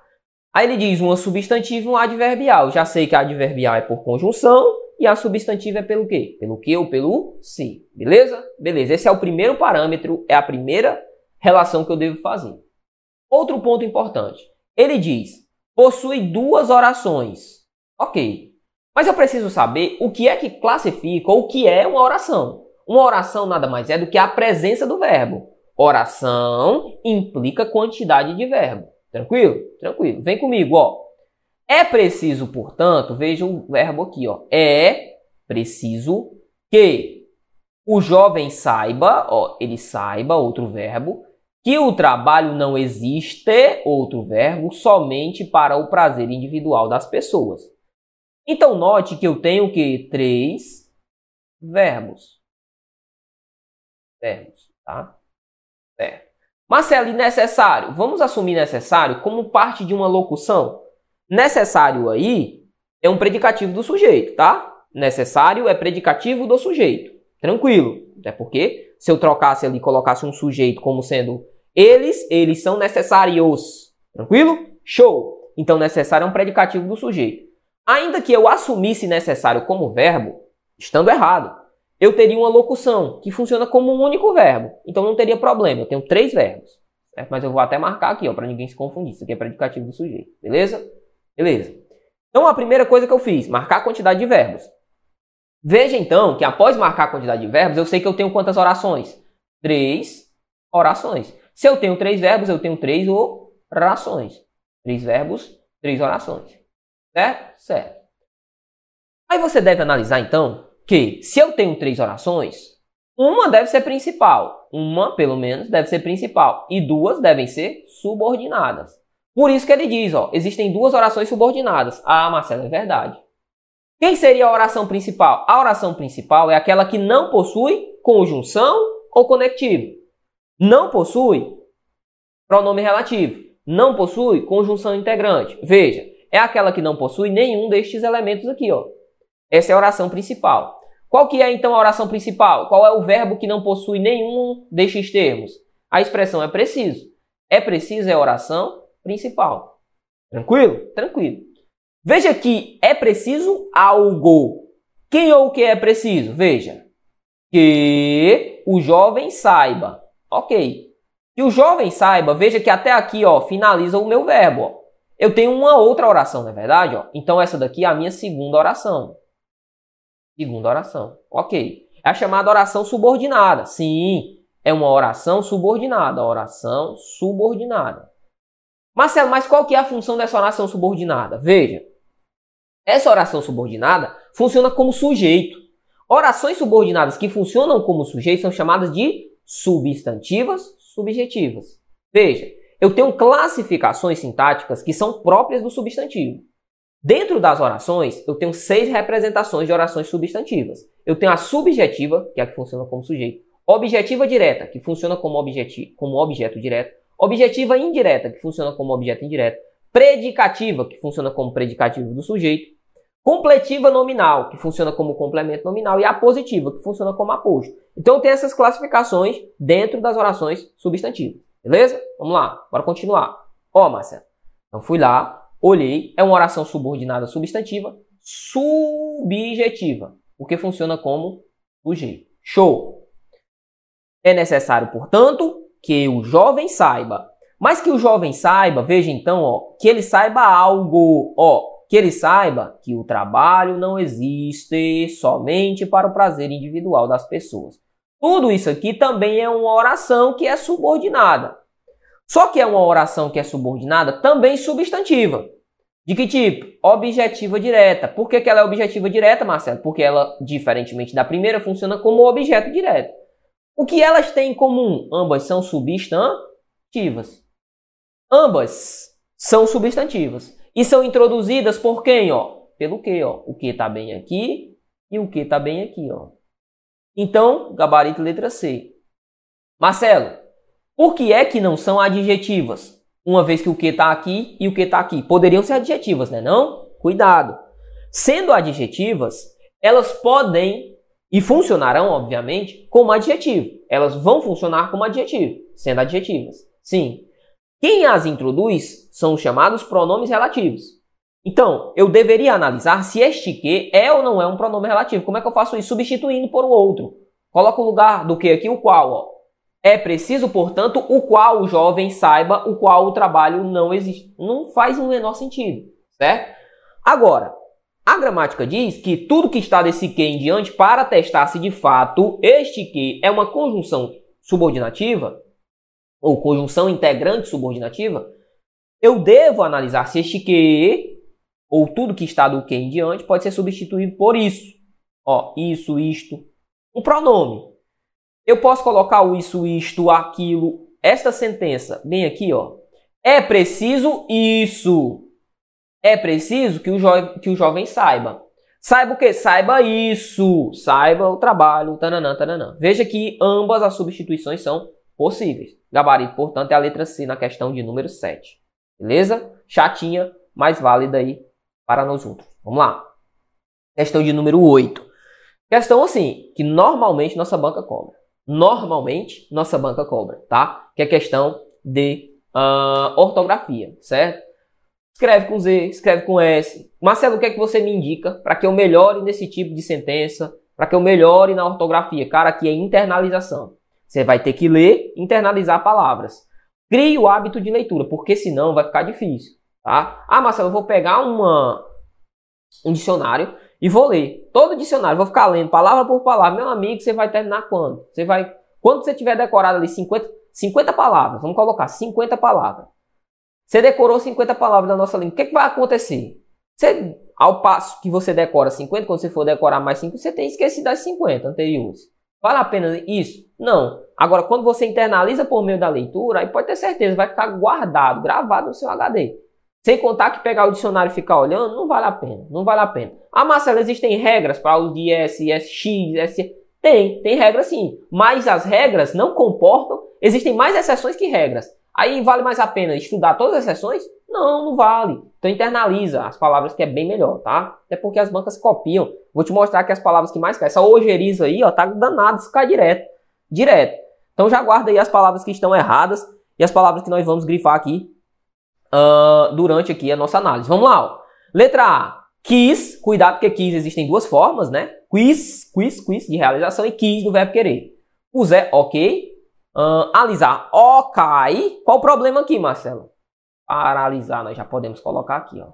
Aí ele diz uma substantiva e um adverbial. Já sei que adverbial é por conjunção e a substantiva é pelo quê? Pelo que ou pelo se. Beleza? Beleza. Esse é o primeiro parâmetro, é a primeira relação que eu devo fazer. Outro ponto importante. Ele diz: possui duas orações. Ok. Mas eu preciso saber o que é que classifica ou o que é uma oração. Uma oração nada mais é do que a presença do verbo. Oração implica quantidade de verbo. Tranquilo? Tranquilo. Vem comigo, ó. É preciso, portanto, veja o verbo aqui, ó. É preciso que o jovem saiba, ó, ele saiba, outro verbo, que o trabalho não existe, outro verbo, somente para o prazer individual das pessoas. Então, note que eu tenho que três verbos. Verbos, tá? Certo. Marcelo, e necessário? Vamos assumir necessário como parte de uma locução? Necessário aí é um predicativo do sujeito, tá? Necessário é predicativo do sujeito. Tranquilo. Até porque se eu trocasse ali colocasse um sujeito como sendo eles, eles são necessários. Tranquilo? Show! Então necessário é um predicativo do sujeito. Ainda que eu assumisse necessário como verbo, estando errado. eu teria uma locução que funciona como um único verbo. Então não teria problema. Eu tenho três verbos. Certo? Mas eu vou até marcar aqui, ó, para ninguém se confundir. Isso aqui é predicativo do sujeito. Beleza? Beleza. Então a primeira coisa que eu fiz, marcar a quantidade de verbos. Veja então que após marcar a quantidade de verbos, eu sei que eu tenho quantas orações? Três orações. Se eu tenho três verbos, eu tenho três orações. Três verbos, três orações. Certo? Certo. Aí você deve analisar então que se eu tenho três orações, uma deve ser principal, uma pelo menos deve ser principal e duas devem ser subordinadas. Por isso que ele diz, ó, existem duas orações subordinadas. Ah, Marcelo, é verdade. Quem seria a oração principal? A oração principal é aquela que não possui conjunção ou conectivo. Não possui pronome relativo. Não possui conjunção integrante. Veja, é aquela que não possui nenhum destes elementos aqui, ó. Essa é a oração principal. Qual que é então a oração principal? Qual é o verbo que não possui nenhum destes termos? A expressão é preciso. É preciso é oração principal. Tranquilo? Tranquilo. Veja que é preciso algo. Quem ou o que é preciso? Veja. Que o jovem saiba. Ok. Que o jovem saiba, veja que até aqui, ó, finaliza o meu verbo. Ó. Eu tenho uma outra oração, não é verdade? Ó? Então essa daqui é a minha segunda oração. Segunda oração. Ok. É a chamada oração subordinada. Sim, é uma oração subordinada. Oração subordinada. Marcelo, mas qual que é a função dessa oração subordinada? Veja. Essa oração subordinada funciona como sujeito. Orações subordinadas que funcionam como sujeito são chamadas de substantivas subjetivas. Veja, eu tenho classificações sintáticas que são próprias do substantivo. Dentro das orações, eu tenho seis representações de orações substantivas. Eu tenho a subjetiva, que é a que funciona como sujeito, objetiva direta, que funciona como, objeti como objeto direto, objetiva indireta, que funciona como objeto indireto, predicativa, que funciona como predicativo do sujeito, completiva nominal, que funciona como complemento nominal, e apositiva, que funciona como aposto. Então, tenho essas classificações dentro das orações substantivas. Beleza? Vamos lá, bora continuar. Ó, Marcelo, então fui lá, olhei, é uma oração subordinada substantiva subjetiva, porque funciona como sujeito. Show! É necessário, portanto, que o jovem saiba. Mas que o jovem saiba, veja então, ó, que ele saiba algo, ó, que ele saiba que o trabalho não existe somente para o prazer individual das pessoas. Tudo isso aqui também é uma oração que é subordinada. Só que é uma oração que é subordinada também substantiva. De que tipo? Objetiva direta. Por que, que ela é objetiva direta, Marcelo? Porque ela, diferentemente da primeira, funciona como objeto direto. O que elas têm em comum? Ambas são substantivas. Ambas são substantivas. E são introduzidas por quem? Ó? Pelo que? Ó? O que está bem aqui e o que está bem aqui. Ó. Então, gabarito letra C. Marcelo, por que é que não são adjetivas? Uma vez que o que está aqui e o que está aqui. Poderiam ser adjetivas, né? Não? Cuidado. Sendo adjetivas, elas podem e funcionarão, obviamente, como adjetivo. Elas vão funcionar como adjetivo, sendo adjetivas. Sim. Quem as introduz são os chamados pronomes relativos. Então, eu deveria analisar se este que é ou não é um pronome relativo. Como é que eu faço isso? Substituindo por o outro. Coloca o lugar do que aqui o qual. Ó. É preciso, portanto, o qual o jovem saiba o qual o trabalho não existe. Não faz o menor sentido, certo? Agora, a gramática diz que tudo que está desse que em diante para testar se de fato este que é uma conjunção subordinativa ou conjunção integrante subordinativa, eu devo analisar se este que ou tudo que está do que em diante pode ser substituído por isso. Ó, isso, isto, um pronome. Eu posso colocar o isso, isto, aquilo, esta sentença bem aqui, ó. É preciso isso. É preciso que o, que o jovem saiba. Saiba o que? Saiba isso. Saiba o trabalho. Tananã, tananã. Veja que ambas as substituições são possíveis. Gabarito, portanto, é a letra C na questão de número 7. Beleza? Chatinha, mas válida aí para nós outros. Vamos lá. Questão de número 8. Questão assim, que normalmente nossa banca cobra normalmente nossa banca cobra, tá? Que é questão de uh, ortografia, certo? Escreve com Z, escreve com S. Marcelo, o que é que você me indica para que eu melhore nesse tipo de sentença para que eu melhore na ortografia. Cara, aqui é internalização. Você vai ter que ler, internalizar palavras. Crie o hábito de leitura, porque senão vai ficar difícil, tá? Ah, Marcelo, eu vou pegar uma, um dicionário e vou ler. Todo dicionário, vou ficar lendo palavra por palavra. Meu amigo, você vai terminar quando? Você vai... Quando você tiver decorado ali 50, 50 palavras, vamos colocar 50 palavras. Você decorou 50 palavras da nossa língua. O que, que vai acontecer? Você, ao passo que você decora 50, quando você for decorar mais 5, você tem esquecido das 50 anteriores. Vale a pena isso? Não. Agora, quando você internaliza por meio da leitura, aí pode ter certeza, vai ficar guardado, gravado no seu HD. Sem contar que pegar o dicionário e ficar olhando, não vale a pena. Não vale a pena. Ah, Marcelo, existem regras para o de S, SX, S. Tem, tem regras sim. Mas as regras não comportam, existem mais exceções que regras. Aí vale mais a pena estudar todas as exceções? Não, não vale. Então internaliza as palavras que é bem melhor, tá? Até porque as bancas copiam. Vou te mostrar que as palavras que mais caem. Essa ojeriza aí, ó, tá danado, isso cai direto. Direto. Então já guarda aí as palavras que estão erradas e as palavras que nós vamos grifar aqui uh, durante aqui a nossa análise. Vamos lá. Ó. Letra A. Quis. Cuidado porque quis existem duas formas, né? Quiz, quiz, quiz de realização e quis do verbo querer. Zé, ok. Uh, alisar, ok. Qual o problema aqui, Marcelo? Paralisar, nós já podemos colocar aqui, ó.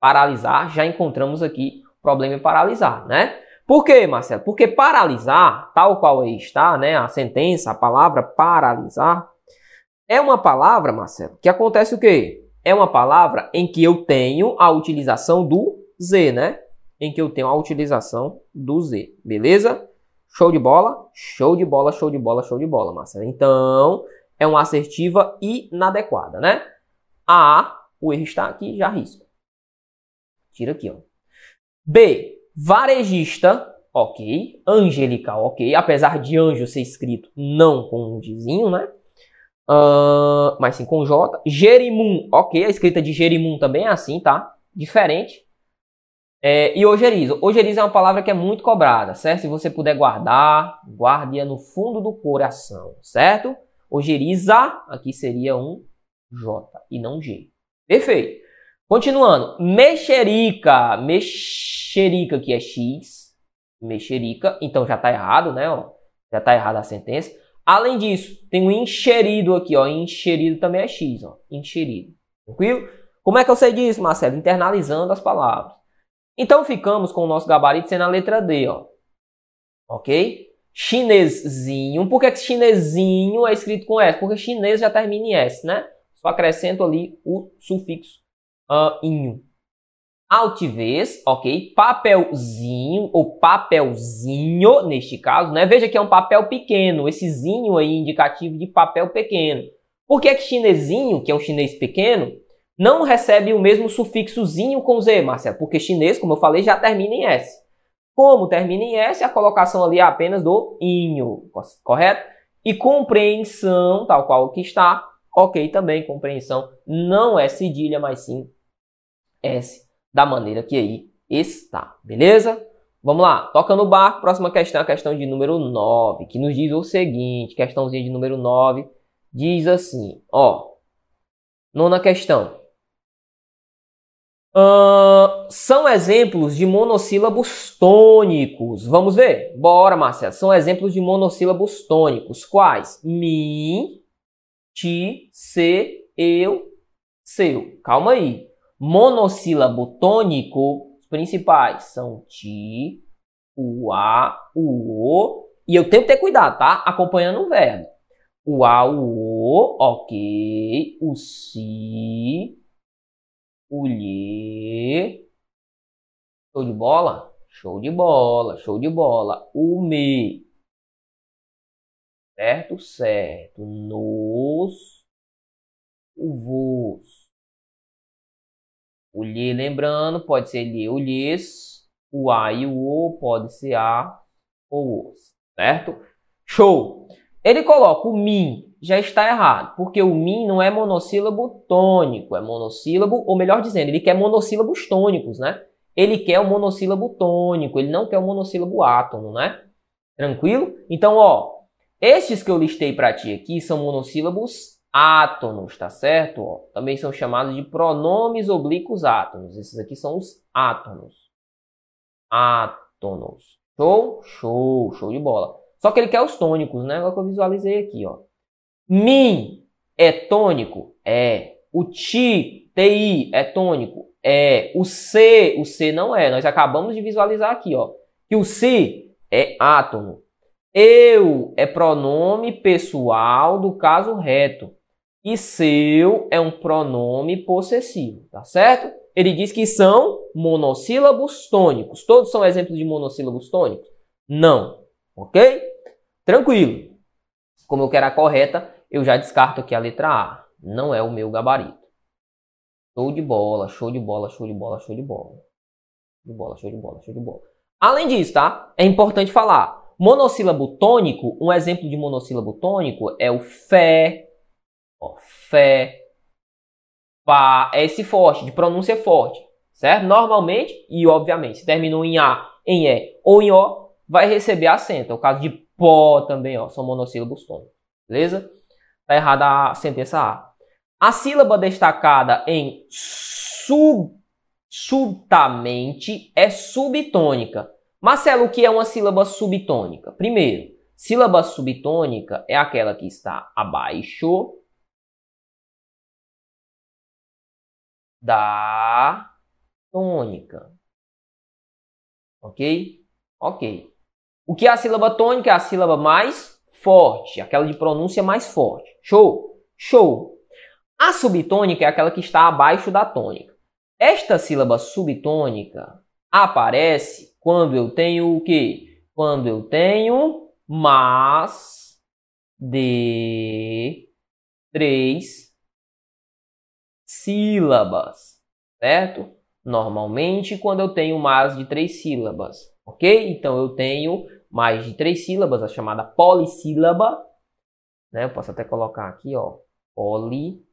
Paralisar, já encontramos aqui o problema em paralisar, né? Por quê, Marcelo? Porque paralisar, tal qual aí está, né? A sentença, a palavra paralisar, é uma palavra, Marcelo, que acontece o quê? É uma palavra em que eu tenho a utilização do Z, né? Em que eu tenho a utilização do Z, beleza? Show de bola? Show de bola, show de bola, show de bola, Marcelo. Então, é uma assertiva inadequada, né? A, o erro está aqui, já risco. Tira aqui, ó. B, varejista, ok. Angelical, ok. Apesar de anjo ser escrito não com um dizinho, né? Uh, mas sim com J. Jerimum, ok. A escrita de Jerimum também é assim, tá? Diferente. É, e ojeriza. Ojeriza é uma palavra que é muito cobrada, certo? Se você puder guardar, guarde-a no fundo do coração, certo? Ojeriza, aqui seria um J e não G. Perfeito. Continuando. Mexerica. Mexerica que é X. Mexerica. Então já está errado, né? Ó, já está errada a sentença. Além disso, tem um encherido aqui, ó. Encherido também é X, ó. Encherido. Tranquilo? Como é que eu sei disso, Marcelo? Internalizando as palavras. Então ficamos com o nosso gabarito sendo a letra D, ó. Ok? Chinesinho. Por que, chinesinho é escrito com S? Porque chinês já termina em S, né? Só acrescento ali o sufixo uh, inho. Altivez, ok? Papelzinho ou papelzinho, neste caso, né? Veja que é um papel pequeno, esse zinho aí indicativo de papel pequeno. Por que, que chinesinho, que é um chinês pequeno, não recebe o mesmo sufixozinho com Z, Marcelo? Porque chinês, como eu falei, já termina em S. Como termina em S, a colocação ali é apenas do inho, correto? E compreensão, tal qual que está, ok também, compreensão, não é cedilha, mas sim S, da maneira que aí está, beleza? Vamos lá, toca no barco, próxima questão, a questão de número 9, que nos diz o seguinte, questãozinha de número 9, diz assim, ó, nona questão, Uh, são exemplos de monossílabos tônicos. Vamos ver? Bora, Marcelo. São exemplos de monossílabos tônicos. Quais? Mi, ti, se, eu, seu. Calma aí. Monossílabo tônico, os principais são ti, o a, o o. E eu tenho que ter cuidado, tá? Acompanhando o verbo. O a, o o, ok. O si, o lhe. Show de bola? Show de bola, show de bola. O me. Certo? Certo. Nos. O vos. O lhe, lembrando, pode ser lhe ou lhes. O a e o o pode ser a ou os. Certo? Show! Ele coloca o min já está errado, porque o min não é monossílabo tônico, é monossílabo, ou melhor dizendo, ele quer monossílabos tônicos, né? Ele quer o monossílabo tônico, ele não quer o monossílabo átono, né? Tranquilo? Então, ó, estes que eu listei para ti aqui são monossílabos átonos, tá certo? Ó, também são chamados de pronomes oblíquos átonos. Esses aqui são os átonos. Átonos. Show? Show, show de bola. Só que ele quer os tônicos, né? Agora que eu visualizei aqui, ó. Mi é tônico? É. O ti, ti é tônico? É. O C, o C não é. Nós acabamos de visualizar aqui, ó. Que o C é átomo. Eu é pronome pessoal do caso reto. E seu é um pronome possessivo, tá certo? Ele diz que são monossílabos tônicos. Todos são exemplos de monossílabos tônicos? Não. Ok? Tranquilo. Como eu quero a correta, eu já descarto aqui a letra A. Não é o meu gabarito. Show de bola, show de bola, show de bola, show de bola. De bola, show de bola, show de bola. Além disso, tá? É importante falar. Monossílabo tônico, um exemplo de monossílabo tônico é o fé, ó, fé, pá, é esse forte, de pronúncia forte, certo? Normalmente, e obviamente, se terminou em A, em E ou em O, vai receber acento. É o caso de pó também, ó, são monossílabos tônicos, beleza? Tá errada a sentença A. A sílaba destacada em sub, subtamente é subtônica. Marcelo, o que é uma sílaba subtônica? Primeiro, sílaba subtônica é aquela que está abaixo da tônica. Ok? Ok. O que é a sílaba tônica? É a sílaba mais forte, aquela de pronúncia mais forte. Show? Show. A subtônica é aquela que está abaixo da tônica. Esta sílaba subtônica aparece quando eu tenho o quê? Quando eu tenho mais de três sílabas, certo? Normalmente, quando eu tenho mais de três sílabas, ok? Então, eu tenho mais de três sílabas, a chamada polissílaba, né? Eu posso até colocar aqui, ó, polissílabas,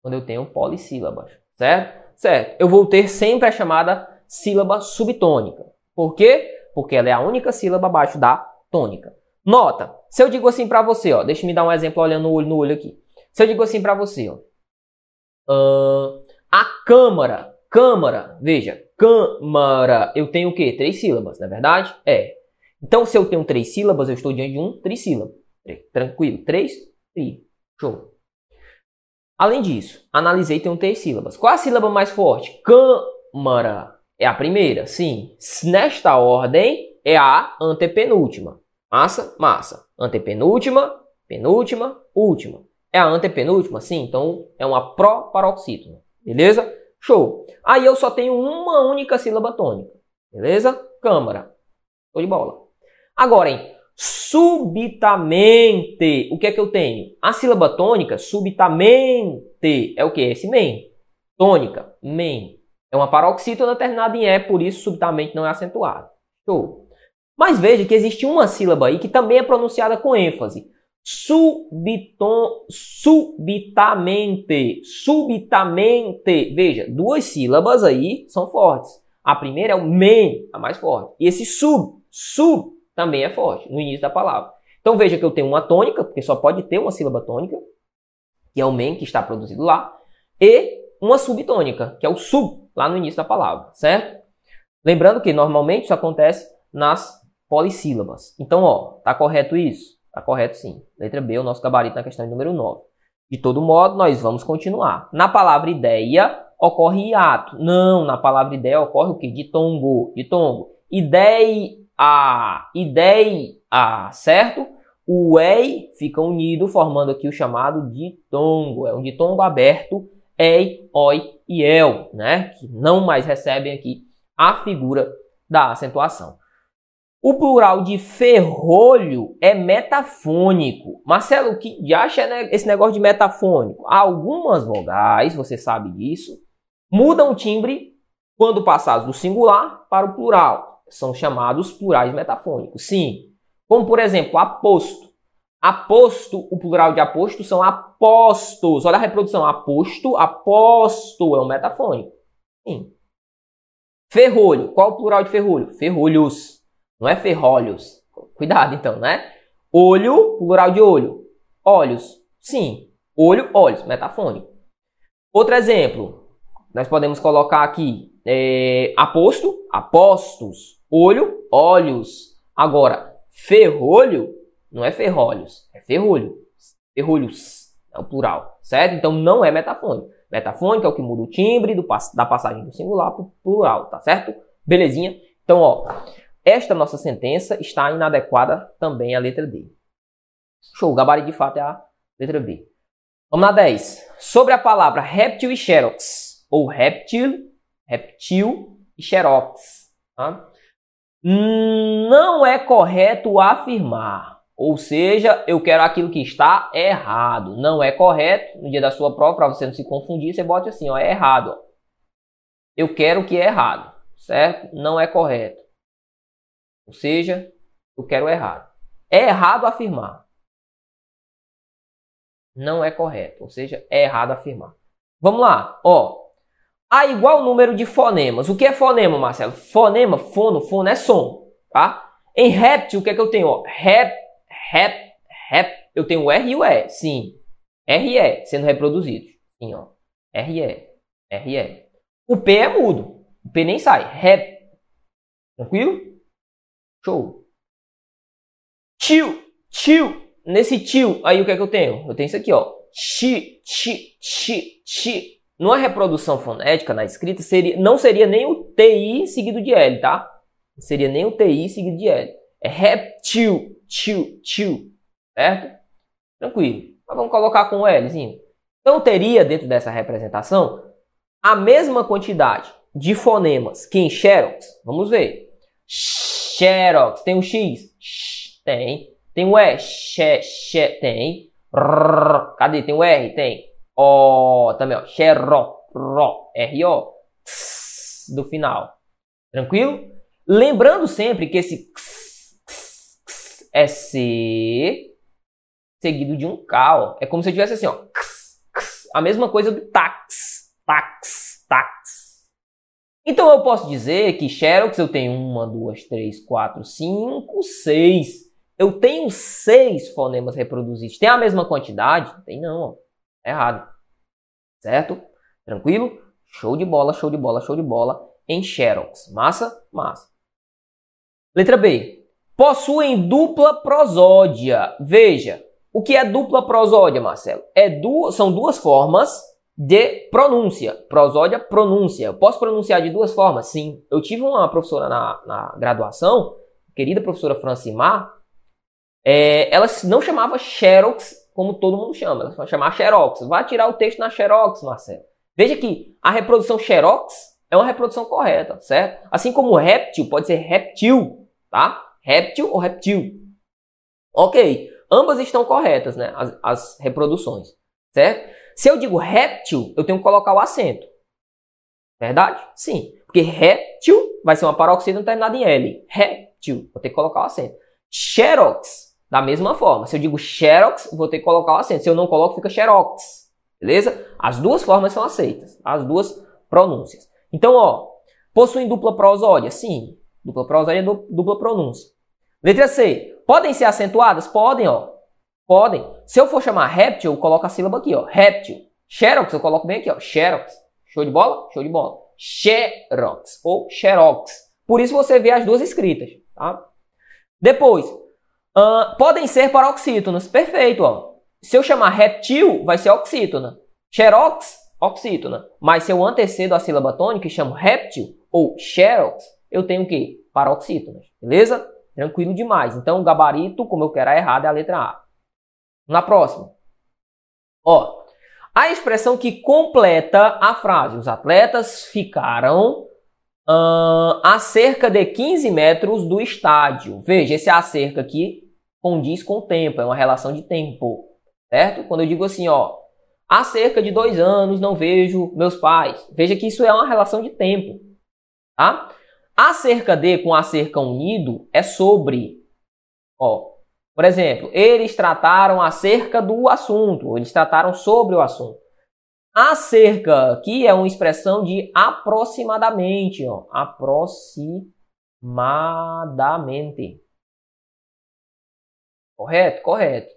quando eu tenho polissílabas, certo? Certo. Eu vou ter sempre a chamada sílaba subtônica. Por quê? Porque ela é a única sílaba abaixo da tônica. Nota, se eu digo assim para você, ó, deixa me dar um exemplo olhando olho no olho aqui. Se eu digo assim para você, ó, uh, a câmara, câmara, veja, câmara, eu tenho o quê? Três sílabas, não é verdade? É. Então, se eu tenho três sílabas, eu estou diante de um trissílabo. Tranquilo? Três, tri. Show. Além disso, analisei tem um três sílabas. Qual a sílaba mais forte? Câmara. É a primeira? Sim. Nesta ordem, é a antepenúltima. Massa, massa. Antepenúltima, penúltima, última. É a antepenúltima? Sim, então é uma proparoxítona. Beleza? Show. Aí eu só tenho uma única sílaba tônica. Beleza? Câmara. Show de bola. Agora, hein? Subitamente. O que é que eu tenho? A sílaba tônica, subitamente, é o que? Esse men. Tônica, men. É uma paroxítona terminada em E, por isso subitamente não é acentuado. Show. Mas veja que existe uma sílaba aí que também é pronunciada com ênfase. Subiton, subitamente, subitamente. Veja, duas sílabas aí são fortes. A primeira é o men, a mais forte. E esse sub, sub, também é forte no início da palavra. Então veja que eu tenho uma tônica, porque só pode ter uma sílaba tônica, que é o men que está produzido lá, e uma subtônica, que é o sub, lá no início da palavra, certo? Lembrando que normalmente isso acontece nas polissílabas. Então, ó, tá correto isso? Tá correto sim. Letra B, o nosso gabarito na questão número 9. De todo modo, nós vamos continuar. Na palavra ideia, ocorre hiato. Não, na palavra ideia ocorre o quê? De tongo, de tongo. Ideia, ideia, certo? O ei fica unido, formando aqui o chamado ditongo. É um ditongo aberto, ei, oi e el, né? Que não mais recebem aqui a figura da acentuação. O plural de ferrolho é metafônico. Marcelo, o que acha esse negócio de metafônico? Algumas vogais, você sabe disso, mudam o timbre quando passados do singular para o plural. São chamados plurais metafônicos. Sim. Como, por exemplo, aposto. Aposto, o plural de aposto são apostos. Olha a reprodução. Aposto, aposto é um metafônico. Sim. Ferrolho. Qual o plural de ferrolho? Ferrolhos. Não é ferrolhos. Cuidado então, né? Olho, plural de olho. Olhos. Sim. Olho, olhos. Metafônico. Outro exemplo. nós podemos colocar aqui é, aposto, apostos, olho, olhos. Agora, ferrolho não é ferrolhos, é ferrolho. Ferrolhos, é o plural, certo? Então não é metafônico. Metafônico é o que muda o timbre do, da passagem do singular para o plural, tá certo? Belezinha? Então, ó, esta nossa sentença está inadequada também à letra D. Show, o gabarito de fato é a letra B. Vamos na 10. Sobre a palavra réptil e xerox, ou réptil, reptil e xerox. Tá? Não é correto afirmar, ou seja, eu quero aquilo que está errado. Não é correto. No dia da sua prova, para você não se confundir, você bote assim, ó, é errado. Ó. Eu quero o que é errado, certo? Não é correto. Ou seja, eu quero errado. É errado afirmar não é correto, ou seja, é errado afirmar. Vamos lá, ó. Há igual número de fonemas. O que é fonema, Marcelo? Fonema, fono, fono é som, tá? Em réptil, o que é que eu tenho? Ó, rap, rap, rap. Eu tenho o R e o E, sim. R e E sendo reproduzidos. Sim, ó. R e E, R e E. O P é mudo. O P nem sai. Rap. Tranquilo? Show. Tio, tio, Nesse tio, aí o que é que eu tenho? Eu tenho isso aqui, ó. Chi, chi, chi, chi. Numa reprodução fonética, na escrita, seria, não seria nem o TI seguido de L, tá? Não seria nem o TI seguido de L. É reptil, tio, tio. Certo? Tranquilo. Mas vamos colocar com o Lzinho. Então teria dentro dessa representação a mesma quantidade de fonemas que em Xerox. Vamos ver. Xerox tem o X? Tem. Tem o E, xe, xe, tem. R, cadê? Tem o R? Tem. O, também, ó. Xero, ro, R-O, do final. Tranquilo? Lembrando sempre que esse x, x, x é C seguido de um K, ó. É como se eu tivesse assim, ó. X, x, a mesma coisa do tax, tax. Então eu posso dizer que Xerox eu tenho uma, duas, três, quatro, cinco, seis eu tenho seis fonemas reproduzidos. Tem a mesma quantidade? Tem não, ó. É errado. Certo? Tranquilo? Show de bola, show de bola, show de bola. Em Xerox. Massa? Massa. Letra B. Possuem dupla prosódia. Veja, o que é dupla prosódia, Marcelo? É são duas formas de pronúncia. Prosódia, pronúncia. Eu posso pronunciar de duas formas? Sim. Eu tive uma professora na, na graduação, querida professora Francimar, é, ela não chamava Xerox como todo mundo chama, ela chamava Xerox. Vai tirar o texto na Xerox, Marcelo. Veja que a reprodução Xerox é uma reprodução correta, certo? Assim como réptil pode ser reptil, tá? Réptil ou reptil. Ok, ambas estão corretas, né? As, as reproduções, certo? Se eu digo réptil, eu tenho que colocar o acento. Verdade? Sim. Porque réptil vai ser uma paroxítona terminada em L. Réptil. Vou ter que colocar o acento. Xerox da mesma forma, se eu digo Xerox, vou ter que colocar o acento. Se eu não coloco, fica Xerox. Beleza? As duas formas são aceitas. As duas pronúncias. Então, ó, possuem dupla prosódia? Sim. Dupla prosódia é dupla pronúncia. Letra C. Podem ser acentuadas? Podem, ó. Podem. Se eu for chamar réptil, eu coloco a sílaba aqui, ó. Réptil. Xerox, eu coloco bem aqui, ó. Xerox. Show de bola? Show de bola. Xerox ou Xerox. Por isso você vê as duas escritas, tá? Depois, Uh, podem ser paroxítonas. Perfeito, ó. Se eu chamar reptil, vai ser oxítona. Xerox, oxítona. Mas se eu antecedo a sílaba tônica e chamo réptil ou xerox, eu tenho o quê? Paroxítonas. Beleza? Tranquilo demais. Então, o gabarito, como eu quero, é errado, é a letra A. Na próxima. Ó, a expressão que completa a frase. Os atletas ficaram uh, a cerca de 15 metros do estádio. Veja, esse a cerca aqui condiz com o tempo, é uma relação de tempo, certo? Quando eu digo assim, ó, há cerca de dois anos não vejo meus pais. Veja que isso é uma relação de tempo, tá? Acerca de com acerca unido é sobre, ó, por exemplo, eles trataram acerca do assunto, eles trataram sobre o assunto. Acerca aqui é uma expressão de aproximadamente, ó, aproximadamente. Correto? Correto.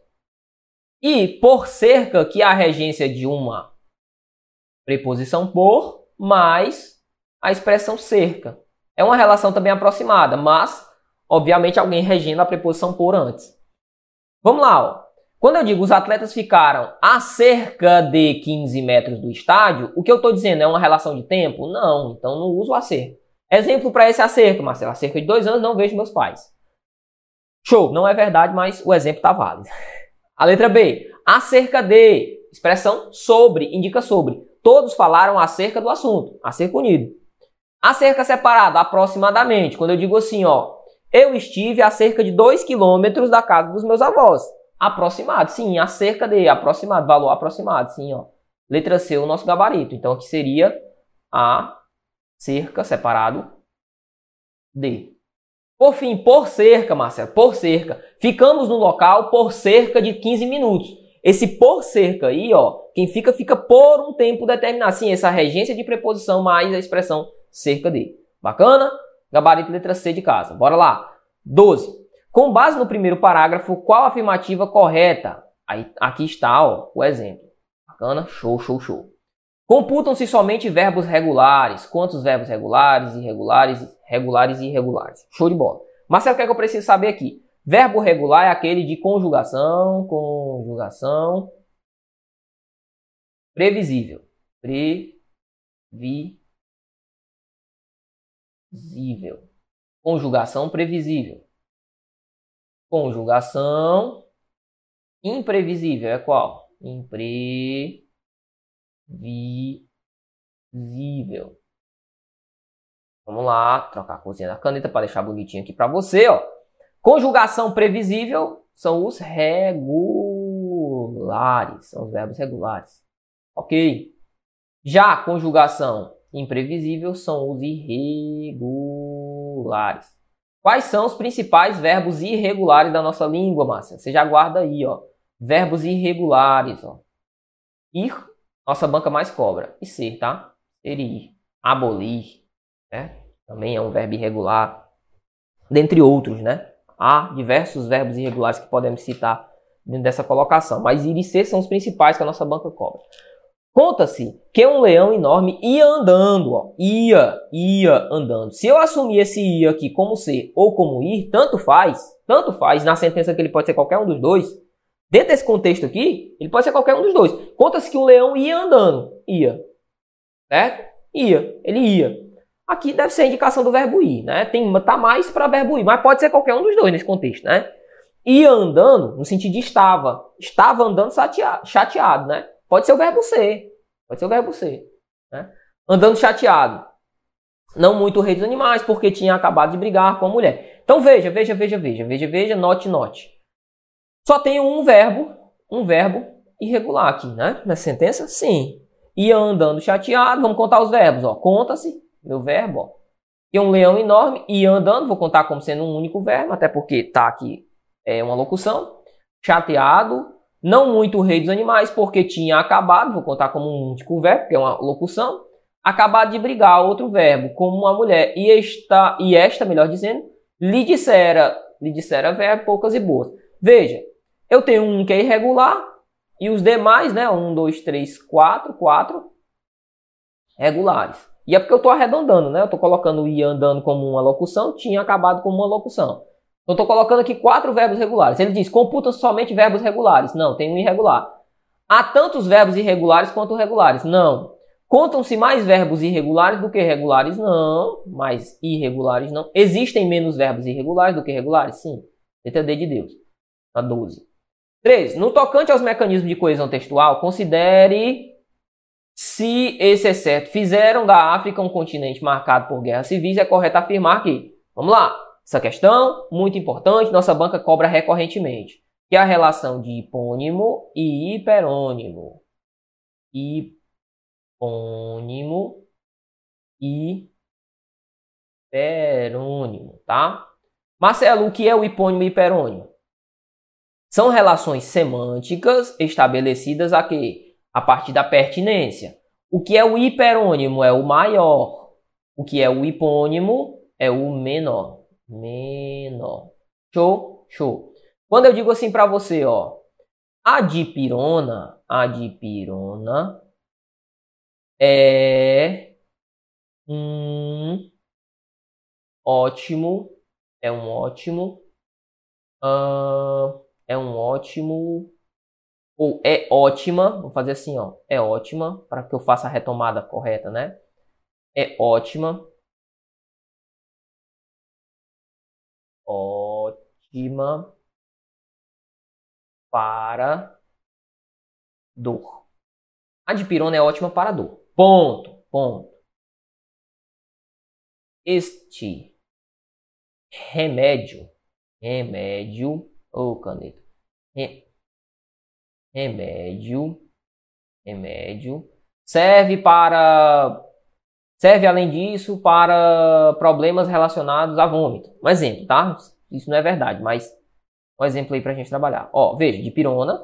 E por cerca, que é a regência de uma preposição por, mais a expressão cerca. É uma relação também aproximada, mas, obviamente, alguém regendo a preposição por antes. Vamos lá, ó. Quando eu digo os atletas ficaram a cerca de 15 metros do estádio, o que eu estou dizendo é uma relação de tempo? Não, então não uso a cerca. Exemplo para esse acerca, Marcelo. Há cerca de dois anos não vejo meus pais. Show, não é verdade, mas o exemplo está válido. A letra B, acerca de, expressão sobre, indica sobre. Todos falaram acerca do assunto, acerca unido. Acerca separado, aproximadamente. Quando eu digo assim, ó, eu estive a cerca de 2 quilômetros da casa dos meus avós. Aproximado, sim, acerca de, aproximado, valor aproximado, sim, ó. Letra C, o nosso gabarito. Então aqui seria a cerca separado de. Por fim, por cerca, Marcelo, por cerca. Ficamos no local por cerca de 15 minutos. Esse por cerca aí, ó, quem fica, fica por um tempo determinado. Sim, essa regência de preposição mais a expressão cerca de. Bacana? Gabarito letra C de casa. Bora lá. 12. Com base no primeiro parágrafo, qual a afirmativa correta? Aí, aqui está ó, o exemplo. Bacana? Show, show, show. Computam-se somente verbos regulares. Quantos verbos regulares, irregulares, regulares e irregulares? Show de bola. Marcelo, o que, é que eu preciso saber aqui? Verbo regular é aquele de conjugação, conjugação previsível. Previsível. Conjugação previsível. Conjugação imprevisível é qual? Imprevisível visível. Vamos lá, trocar a cozinha da caneta para deixar bonitinho aqui para você, ó. Conjugação previsível são os regulares, são os verbos regulares. OK? Já conjugação imprevisível são os irregulares. Quais são os principais verbos irregulares da nossa língua, Márcia? Você já guarda aí, ó. Verbos irregulares, ó. Ir nossa banca mais cobra. E ser, tá? Serir, abolir, né? Também é um verbo irregular. Dentre outros, né? Há diversos verbos irregulares que podemos citar dentro dessa colocação. Mas ir e ser são os principais que a nossa banca cobra. Conta-se que um leão enorme ia andando, ó, ia, ia andando. Se eu assumir esse ia aqui como ser ou como ir, tanto faz, tanto faz, na sentença que ele pode ser qualquer um dos dois, Dentro desse contexto aqui, ele pode ser qualquer um dos dois. Conta-se que o leão ia andando. Ia. Certo? Ia. Ele ia. Aqui deve ser a indicação do verbo ir, né? Tem, tá mais para verbo ir, mas pode ser qualquer um dos dois nesse contexto, né? Ia andando no sentido de estava. Estava andando chateado, chateado né? Pode ser o verbo ser. Pode ser o verbo ser. Né? Andando chateado. Não muito rei dos animais, porque tinha acabado de brigar com a mulher. Então veja, veja, veja, veja, veja, veja, note, note. Só tem um verbo, um verbo irregular aqui, né? Na sentença, sim. Ia andando chateado, vamos contar os verbos, ó. Conta-se, meu verbo, ó. E um leão enorme, ia andando, vou contar como sendo um único verbo, até porque tá aqui é uma locução. Chateado, não muito o rei dos animais, porque tinha acabado, vou contar como um único verbo, que é uma locução. Acabado de brigar, outro verbo, como uma mulher. E esta, e esta melhor dizendo, lhe dissera, lhe dissera verbo, poucas e boas. Veja, eu tenho um que é irregular e os demais, né? Um, dois, três, quatro, quatro regulares. E é porque eu estou arredondando, né? Eu estou colocando o andando como uma locução, tinha acabado como uma locução. Eu estou colocando aqui quatro verbos regulares. Ele diz, computa somente verbos regulares. Não, tem um irregular. Há tantos verbos irregulares quanto regulares. Não. Contam-se mais verbos irregulares do que regulares? Não. Mais irregulares? Não. Existem menos verbos irregulares do que regulares? Sim. Letra D de Deus. A 12. 3. No tocante aos mecanismos de coesão textual, considere se esse é certo. Fizeram da África um continente marcado por guerras civis, é correto afirmar que, vamos lá, essa questão, muito importante, nossa banca cobra recorrentemente, que é a relação de hipônimo e hiperônimo. Hipônimo e hiperônimo, tá? Marcelo, o que é o hipônimo e hiperônimo? São relações semânticas estabelecidas aqui a partir da pertinência. O que é o hiperônimo é o maior. O que é o hipônimo é o menor. Menor. Show? Show. Quando eu digo assim para você, ó, a dipirona, a dipirona é um ótimo, é um ótimo, uh, é um ótimo, ou é ótima, vou fazer assim, ó, é ótima, para que eu faça a retomada correta, né? É ótima, ótima para dor. A dipirona é ótima para dor. Ponto, ponto. Este remédio, remédio, ou oh, caneta, Re, remédio, remédio, serve para, serve além disso para problemas relacionados a vômito. Um exemplo, tá? Isso não é verdade, mas um exemplo aí para a gente trabalhar. Ó, veja, dipirona,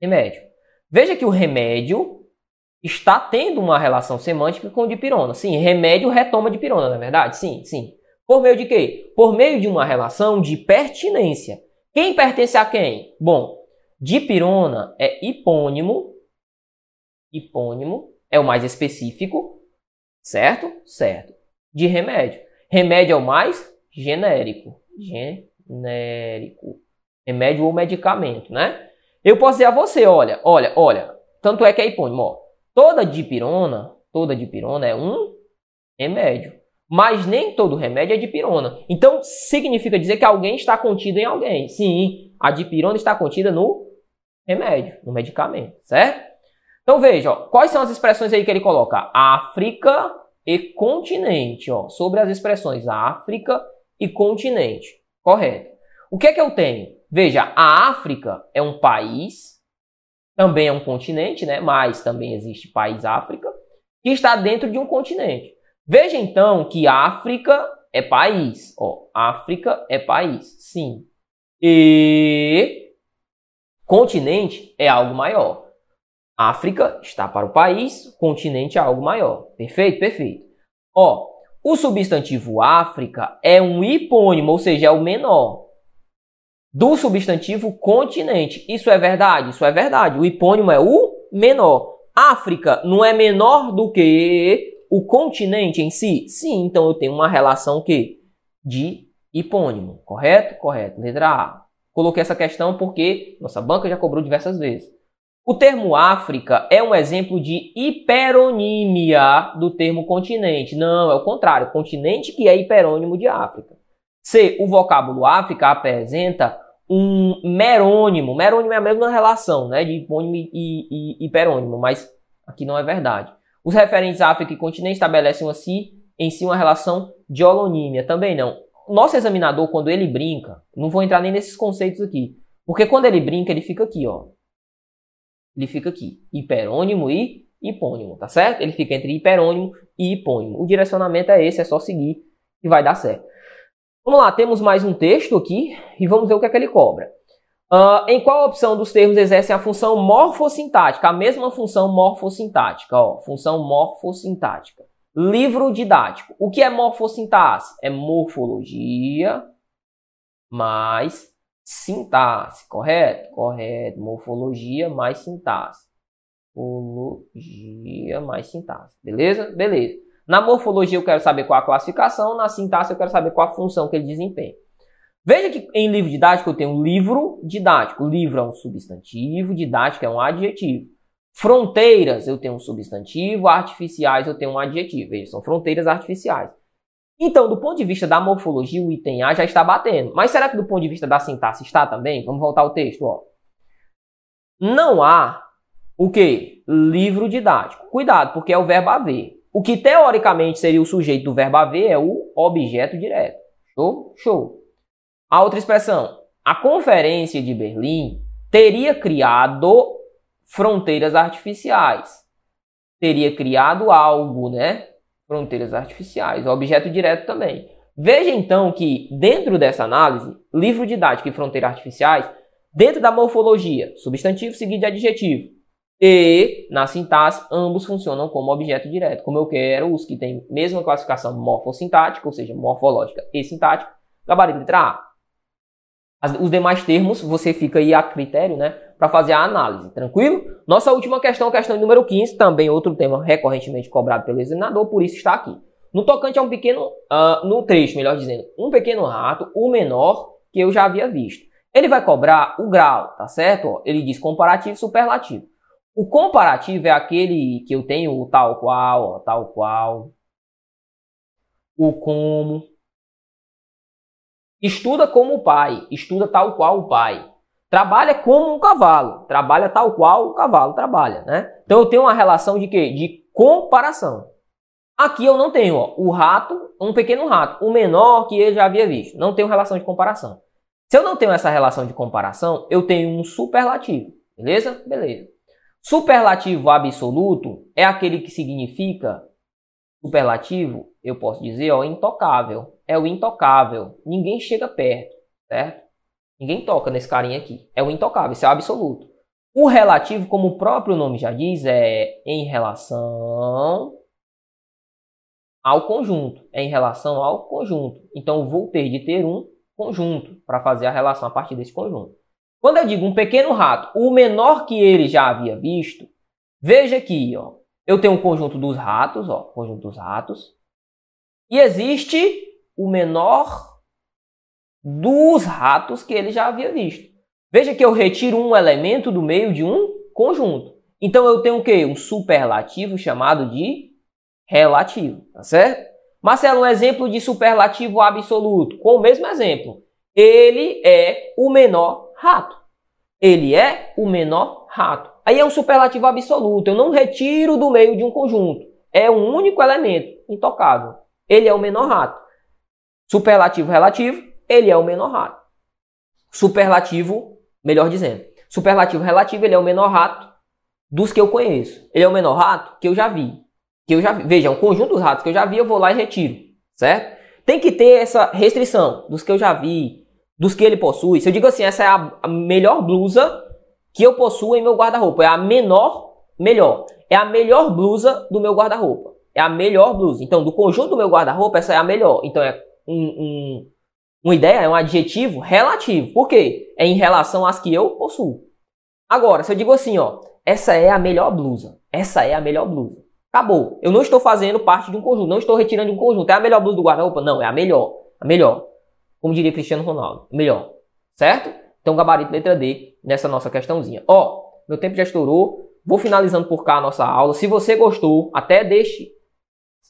remédio. Veja que o remédio está tendo uma relação semântica com dipirona. Sim, remédio retoma dipirona, não é verdade? Sim, sim. Por meio de quê? Por meio de uma relação de pertinência. Quem pertence a quem? Bom, dipirona é hipônimo, hipônimo é o mais específico, certo? Certo. De remédio. Remédio é o mais genérico. Genérico. Remédio ou medicamento, né? Eu posso dizer a você, olha, olha, olha, tanto é que é hipônimo, ó. Toda dipirona, toda dipirona é um remédio. Mas nem todo remédio é dipirona. Então, significa dizer que alguém está contido em alguém. Sim, a dipirona está contida no remédio, no medicamento, certo? Então, veja, ó, quais são as expressões aí que ele coloca? África e continente, ó, sobre as expressões África e continente. Correto. O que é que eu tenho? Veja, a África é um país também é um continente, né? mas também existe país África, que está dentro de um continente. Veja então que África é país. Ó, África é país, sim. E continente é algo maior. África está para o país, continente é algo maior. Perfeito? Perfeito. Ó, o substantivo África é um hipônimo, ou seja, é o menor do substantivo continente. Isso é verdade? Isso é verdade. O hipônimo é o menor. África não é menor do que o continente em si? Sim, então eu tenho uma relação que de hipônimo, correto? Correto. Letra A. Coloquei essa questão porque nossa banca já cobrou diversas vezes. O termo África é um exemplo de hiperonímia do termo continente. Não, é o contrário. Continente que é hiperônimo de África. C. O vocábulo África apresenta um merônimo. Merônimo é a mesma relação, né, de hipônimo e, e, hiperônimo, mas aqui não é verdade. Os referentes África e continente estabelecem assim, em si uma relação de holonímia. Também não. Nosso examinador, quando ele brinca, não vou entrar nem nesses conceitos aqui, porque quando ele brinca, ele fica aqui, ó. Ele fica aqui, hiperônimo e hipônimo, tá certo? Ele fica entre hiperônimo e hipônimo. O direcionamento é esse, é só seguir e vai dar certo. Vamos lá, temos mais um texto aqui e vamos ver o que é que ele cobra. Uh, em qual opção dos termos exercem a função morfossintática? A mesma função morfossintática, ó, função morfossintática. Livro didático. O que é morfossintaxe? É morfologia mais sintaxe, correto? Correto. Morfologia mais sintaxe. Morfologia mais sintaxe. Beleza? Beleza. Na morfologia eu quero saber qual a classificação, na sintaxe eu quero saber qual a função que ele desempenha. Veja que em livro didático eu tenho livro didático. Livro é um substantivo, didático é um adjetivo. Fronteiras eu tenho um substantivo, artificiais eu tenho um adjetivo. Veja, são fronteiras artificiais. Então, do ponto de vista da morfologia, o item A já está batendo. Mas será que do ponto de vista da sintaxe está também? Vamos voltar ao texto. Ó. Não há o que? Livro didático. Cuidado, porque é o verbo haver. O que teoricamente seria o sujeito do verbo haver é o objeto direto. Show? Show. A outra expressão. A Conferência de Berlim teria criado fronteiras artificiais. Teria criado algo, né? Fronteiras artificiais. Objeto direto também. Veja então que, dentro dessa análise, livro didático e fronteiras artificiais, dentro da morfologia, substantivo seguido de adjetivo, e na sintaxe, ambos funcionam como objeto direto, como eu quero os que têm mesma classificação morfossintática, ou seja, morfológica e sintática, gabarito letra A. As, os demais termos você fica aí a critério, né, para fazer a análise, tranquilo? Nossa última questão, questão número 15, também outro tema recorrentemente cobrado pelo examinador, por isso está aqui. No tocante a um pequeno, uh, no trecho, melhor dizendo, um pequeno rato, o menor que eu já havia visto. Ele vai cobrar o grau, tá certo? Ele diz comparativo e superlativo. O comparativo é aquele que eu tenho tal qual, ó, tal qual, o como. Estuda como o pai, estuda tal qual o pai. Trabalha como um cavalo, trabalha tal qual o cavalo trabalha, né? Então eu tenho uma relação de quê? De comparação. Aqui eu não tenho, ó, o rato, um pequeno rato, o menor que ele já havia visto. Não tenho relação de comparação. Se eu não tenho essa relação de comparação, eu tenho um superlativo. Beleza? Beleza. Superlativo absoluto é aquele que significa superlativo, eu posso dizer, ó, intocável. É o intocável. Ninguém chega perto, certo? Ninguém toca nesse carinha aqui. É o intocável, isso é o absoluto. O relativo, como o próprio nome já diz, é em relação ao conjunto. É em relação ao conjunto. Então, vou ter de ter um conjunto para fazer a relação a partir desse conjunto. Quando eu digo um pequeno rato, o menor que ele já havia visto, veja aqui, ó, eu tenho um conjunto dos ratos, ó, conjunto dos ratos, e existe o menor dos ratos que ele já havia visto. Veja que eu retiro um elemento do meio de um conjunto. Então eu tenho o quê? Um superlativo chamado de relativo, tá certo? Marcelo, um exemplo de superlativo absoluto, com o mesmo exemplo. Ele é o menor rato. Ele é o menor rato. Aí é um superlativo absoluto. Eu não retiro do meio de um conjunto. É um único elemento, intocável. Ele é o menor rato. Superlativo relativo, ele é o menor rato. Superlativo, melhor dizendo. Superlativo relativo, ele é o menor rato dos que eu conheço. Ele é o menor rato que eu já vi que eu já vi. Veja, um conjunto dos ratos que eu já vi, eu vou lá e retiro, certo? Tem que ter essa restrição dos que eu já vi, dos que ele possui. Se eu digo assim, essa é a melhor blusa que eu possuo em meu guarda-roupa, é a menor, melhor, é a melhor blusa do meu guarda-roupa. É a melhor blusa. Então, do conjunto do meu guarda-roupa, essa é a melhor. Então, é um, um, uma ideia, é um adjetivo relativo. Por quê? É em relação às que eu possuo. Agora, se eu digo assim, ó, essa é a melhor blusa. Essa é a melhor blusa. Acabou. Eu não estou fazendo parte de um conjunto, não estou retirando de um conjunto. É a melhor blusa do guarda-roupa? Não, é a melhor. A melhor. Como diria Cristiano Ronaldo. Melhor. Certo? Então, gabarito letra D nessa nossa questãozinha. Ó, meu tempo já estourou. Vou finalizando por cá a nossa aula. Se você gostou, até deixe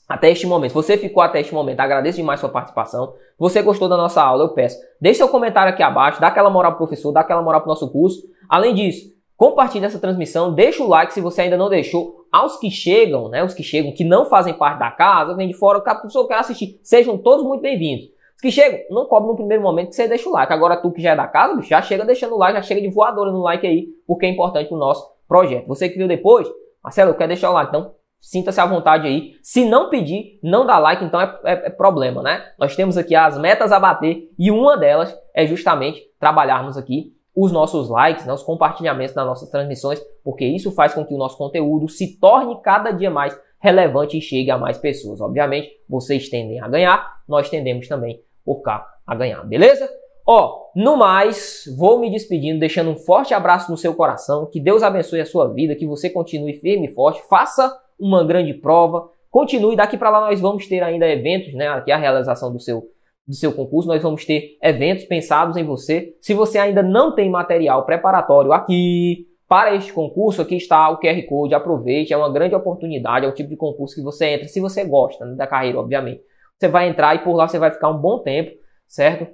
até este momento. Você ficou até este momento, agradeço demais sua participação. Você gostou da nossa aula, eu peço, deixe seu comentário aqui abaixo, dá aquela moral pro professor, dá aquela moral pro nosso curso. Além disso, compartilhe essa transmissão, deixa o like se você ainda não deixou aos que chegam, né, os que chegam, que não fazem parte da casa, vem de fora, o professor quer assistir, sejam todos muito bem-vindos. Os que chegam, não cobre no primeiro momento que você deixa o like. Agora tu que já é da casa, já chega deixando o like, já chega de voadora no like aí, porque é importante o nosso projeto. Você que viu depois, Marcelo, eu quero deixar o like, então sinta-se à vontade aí. Se não pedir, não dá like, então é, é, é, problema, né? Nós temos aqui as metas a bater e uma delas é justamente trabalharmos aqui os nossos likes, né, os compartilhamentos das nossas transmissões, porque isso faz com que o nosso conteúdo se torne cada dia mais relevante e chegue a mais pessoas. Obviamente, vocês tendem a ganhar, nós tendemos também por cá a ganhar, beleza? Ó, no mais, vou me despedindo, deixando um forte abraço no seu coração, que Deus abençoe a sua vida, que você continue firme e forte, faça uma grande prova, continue, daqui para lá nós vamos ter ainda eventos, né, aqui a realização do seu do seu concurso, nós vamos ter eventos pensados em você. Se você ainda não tem material preparatório aqui para este concurso, aqui está o QR Code, aproveite, é uma grande oportunidade, é o tipo de concurso que você entra, se você gosta né, da carreira, obviamente. Você vai entrar e por lá você vai ficar um bom tempo, certo?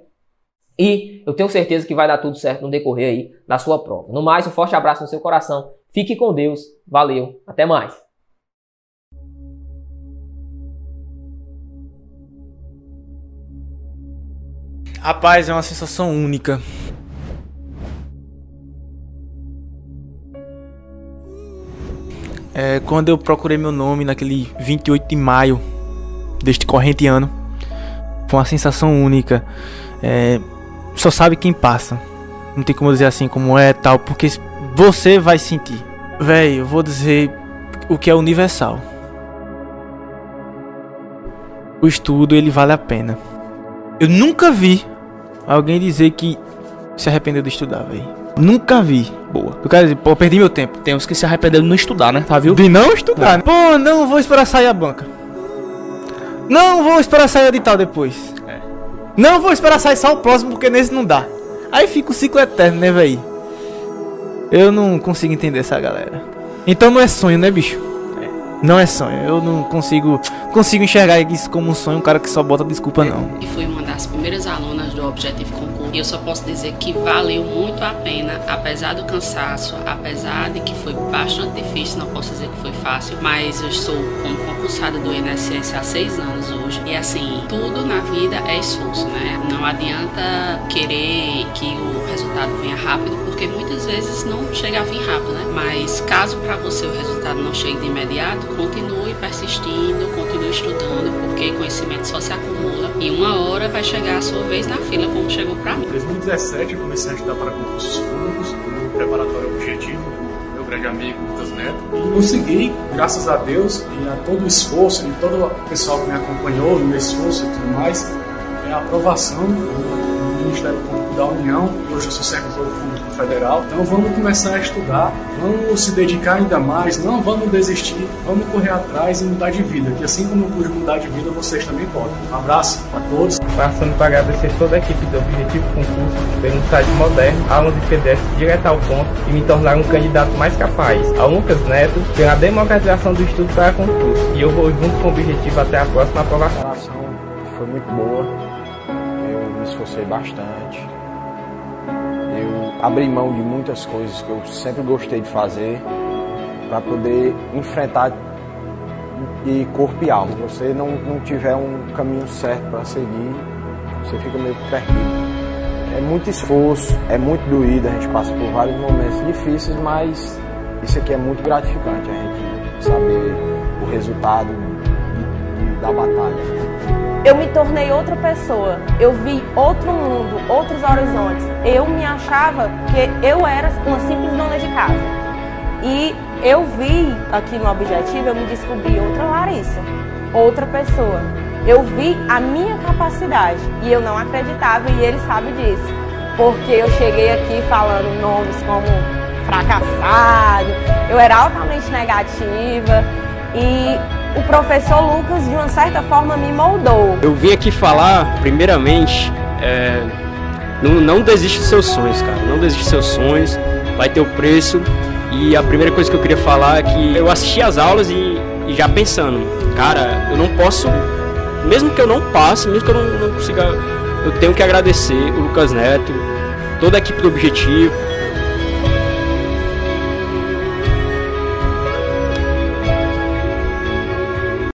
E eu tenho certeza que vai dar tudo certo no decorrer aí da sua prova. No mais, um forte abraço no seu coração. Fique com Deus. Valeu. Até mais. Rapaz, é uma sensação única. É, quando eu procurei meu nome naquele 28 de maio deste corrente ano, foi uma sensação única. É, só sabe quem passa. Não tem como dizer assim como é tal, porque você vai sentir. Véi, eu vou dizer o que é universal. O estudo ele vale a pena. Eu nunca vi alguém dizer que se arrependeu de estudar, velho. Nunca vi. Boa. Eu quero dizer, pô, perdi meu tempo. Tem uns que se arrependeram de não estudar, né? Tá, viu? De não estudar. né? Pô, não vou esperar sair a banca. Não vou esperar sair o edital depois. É. Não vou esperar sair só o próximo, porque nesse não dá. Aí fica o ciclo eterno, né, véi? Eu não consigo entender essa galera. Então não é sonho, né, bicho? Não é sonho. Eu não consigo consigo enxergar isso como um sonho, um cara que só bota desculpa, não. e fui uma das primeiras alunas do Objetivo Concurso. E eu só posso dizer que valeu muito a pena, apesar do cansaço, apesar de que foi bastante difícil, não posso dizer que foi fácil, mas eu estou como concursada do INSS há seis anos hoje. E assim, tudo na vida é esforço, né? Não adianta querer que o resultado venha rápido, porque muitas vezes não chega a vir rápido, né? Mas caso para você o resultado não chegue de imediato, continue persistindo, continue estudando, porque conhecimento só se acumula e uma hora vai chegar a sua vez na fila, como chegou para mim. Em 2017 eu comecei a estudar para concursos públicos no preparatório objetivo meu grande amigo Lucas Neto e consegui, graças a Deus e a todo o esforço e todo o pessoal que me acompanhou no meu esforço e tudo mais, é a aprovação Ministério Público da União e hoje eu sou servidor público federal. Então vamos começar a estudar, vamos se dedicar ainda mais, não vamos desistir, vamos correr atrás e mudar de vida, que assim como eu pude mudar de vida, vocês também podem. Um abraço a todos. Passando para agradecer toda a equipe do Objetivo Concurso pelo site moderno, aulas de PDF direto ao ponto e me tornar um candidato mais capaz. Ao Lucas Neto pela democratização do estudo para concurso. E eu vou junto com o objetivo até a próxima aprovação. A foi muito boa. Esforcei bastante. Eu abri mão de muitas coisas que eu sempre gostei de fazer para poder enfrentar de corpo e alma. Se você não, não tiver um caminho certo para seguir, você fica meio perdido. É muito esforço, é muito doído, a gente passa por vários momentos difíceis, mas isso aqui é muito gratificante, a gente saber o resultado de- de- da batalha. Eu me tornei outra pessoa. Eu vi outro mundo, outros horizontes. Eu me achava que eu era uma simples dona de casa. E eu vi aqui no Objetivo, eu me descobri outra Larissa, outra pessoa. Eu vi a minha capacidade e eu não acreditava e ele sabe disso. Porque eu cheguei aqui falando nomes como fracassado, eu era altamente negativa e o professor Lucas, de uma certa forma, me moldou. Eu vim aqui falar, primeiramente, é, não, não desiste dos seus sonhos, cara. Não desiste dos seus sonhos, vai ter o preço. E a primeira coisa que eu queria falar é que eu assisti as aulas e, e já pensando, cara, eu não posso, mesmo que eu não passe, mesmo que eu não, não consiga, eu tenho que agradecer o Lucas Neto, toda a equipe do Objetivo,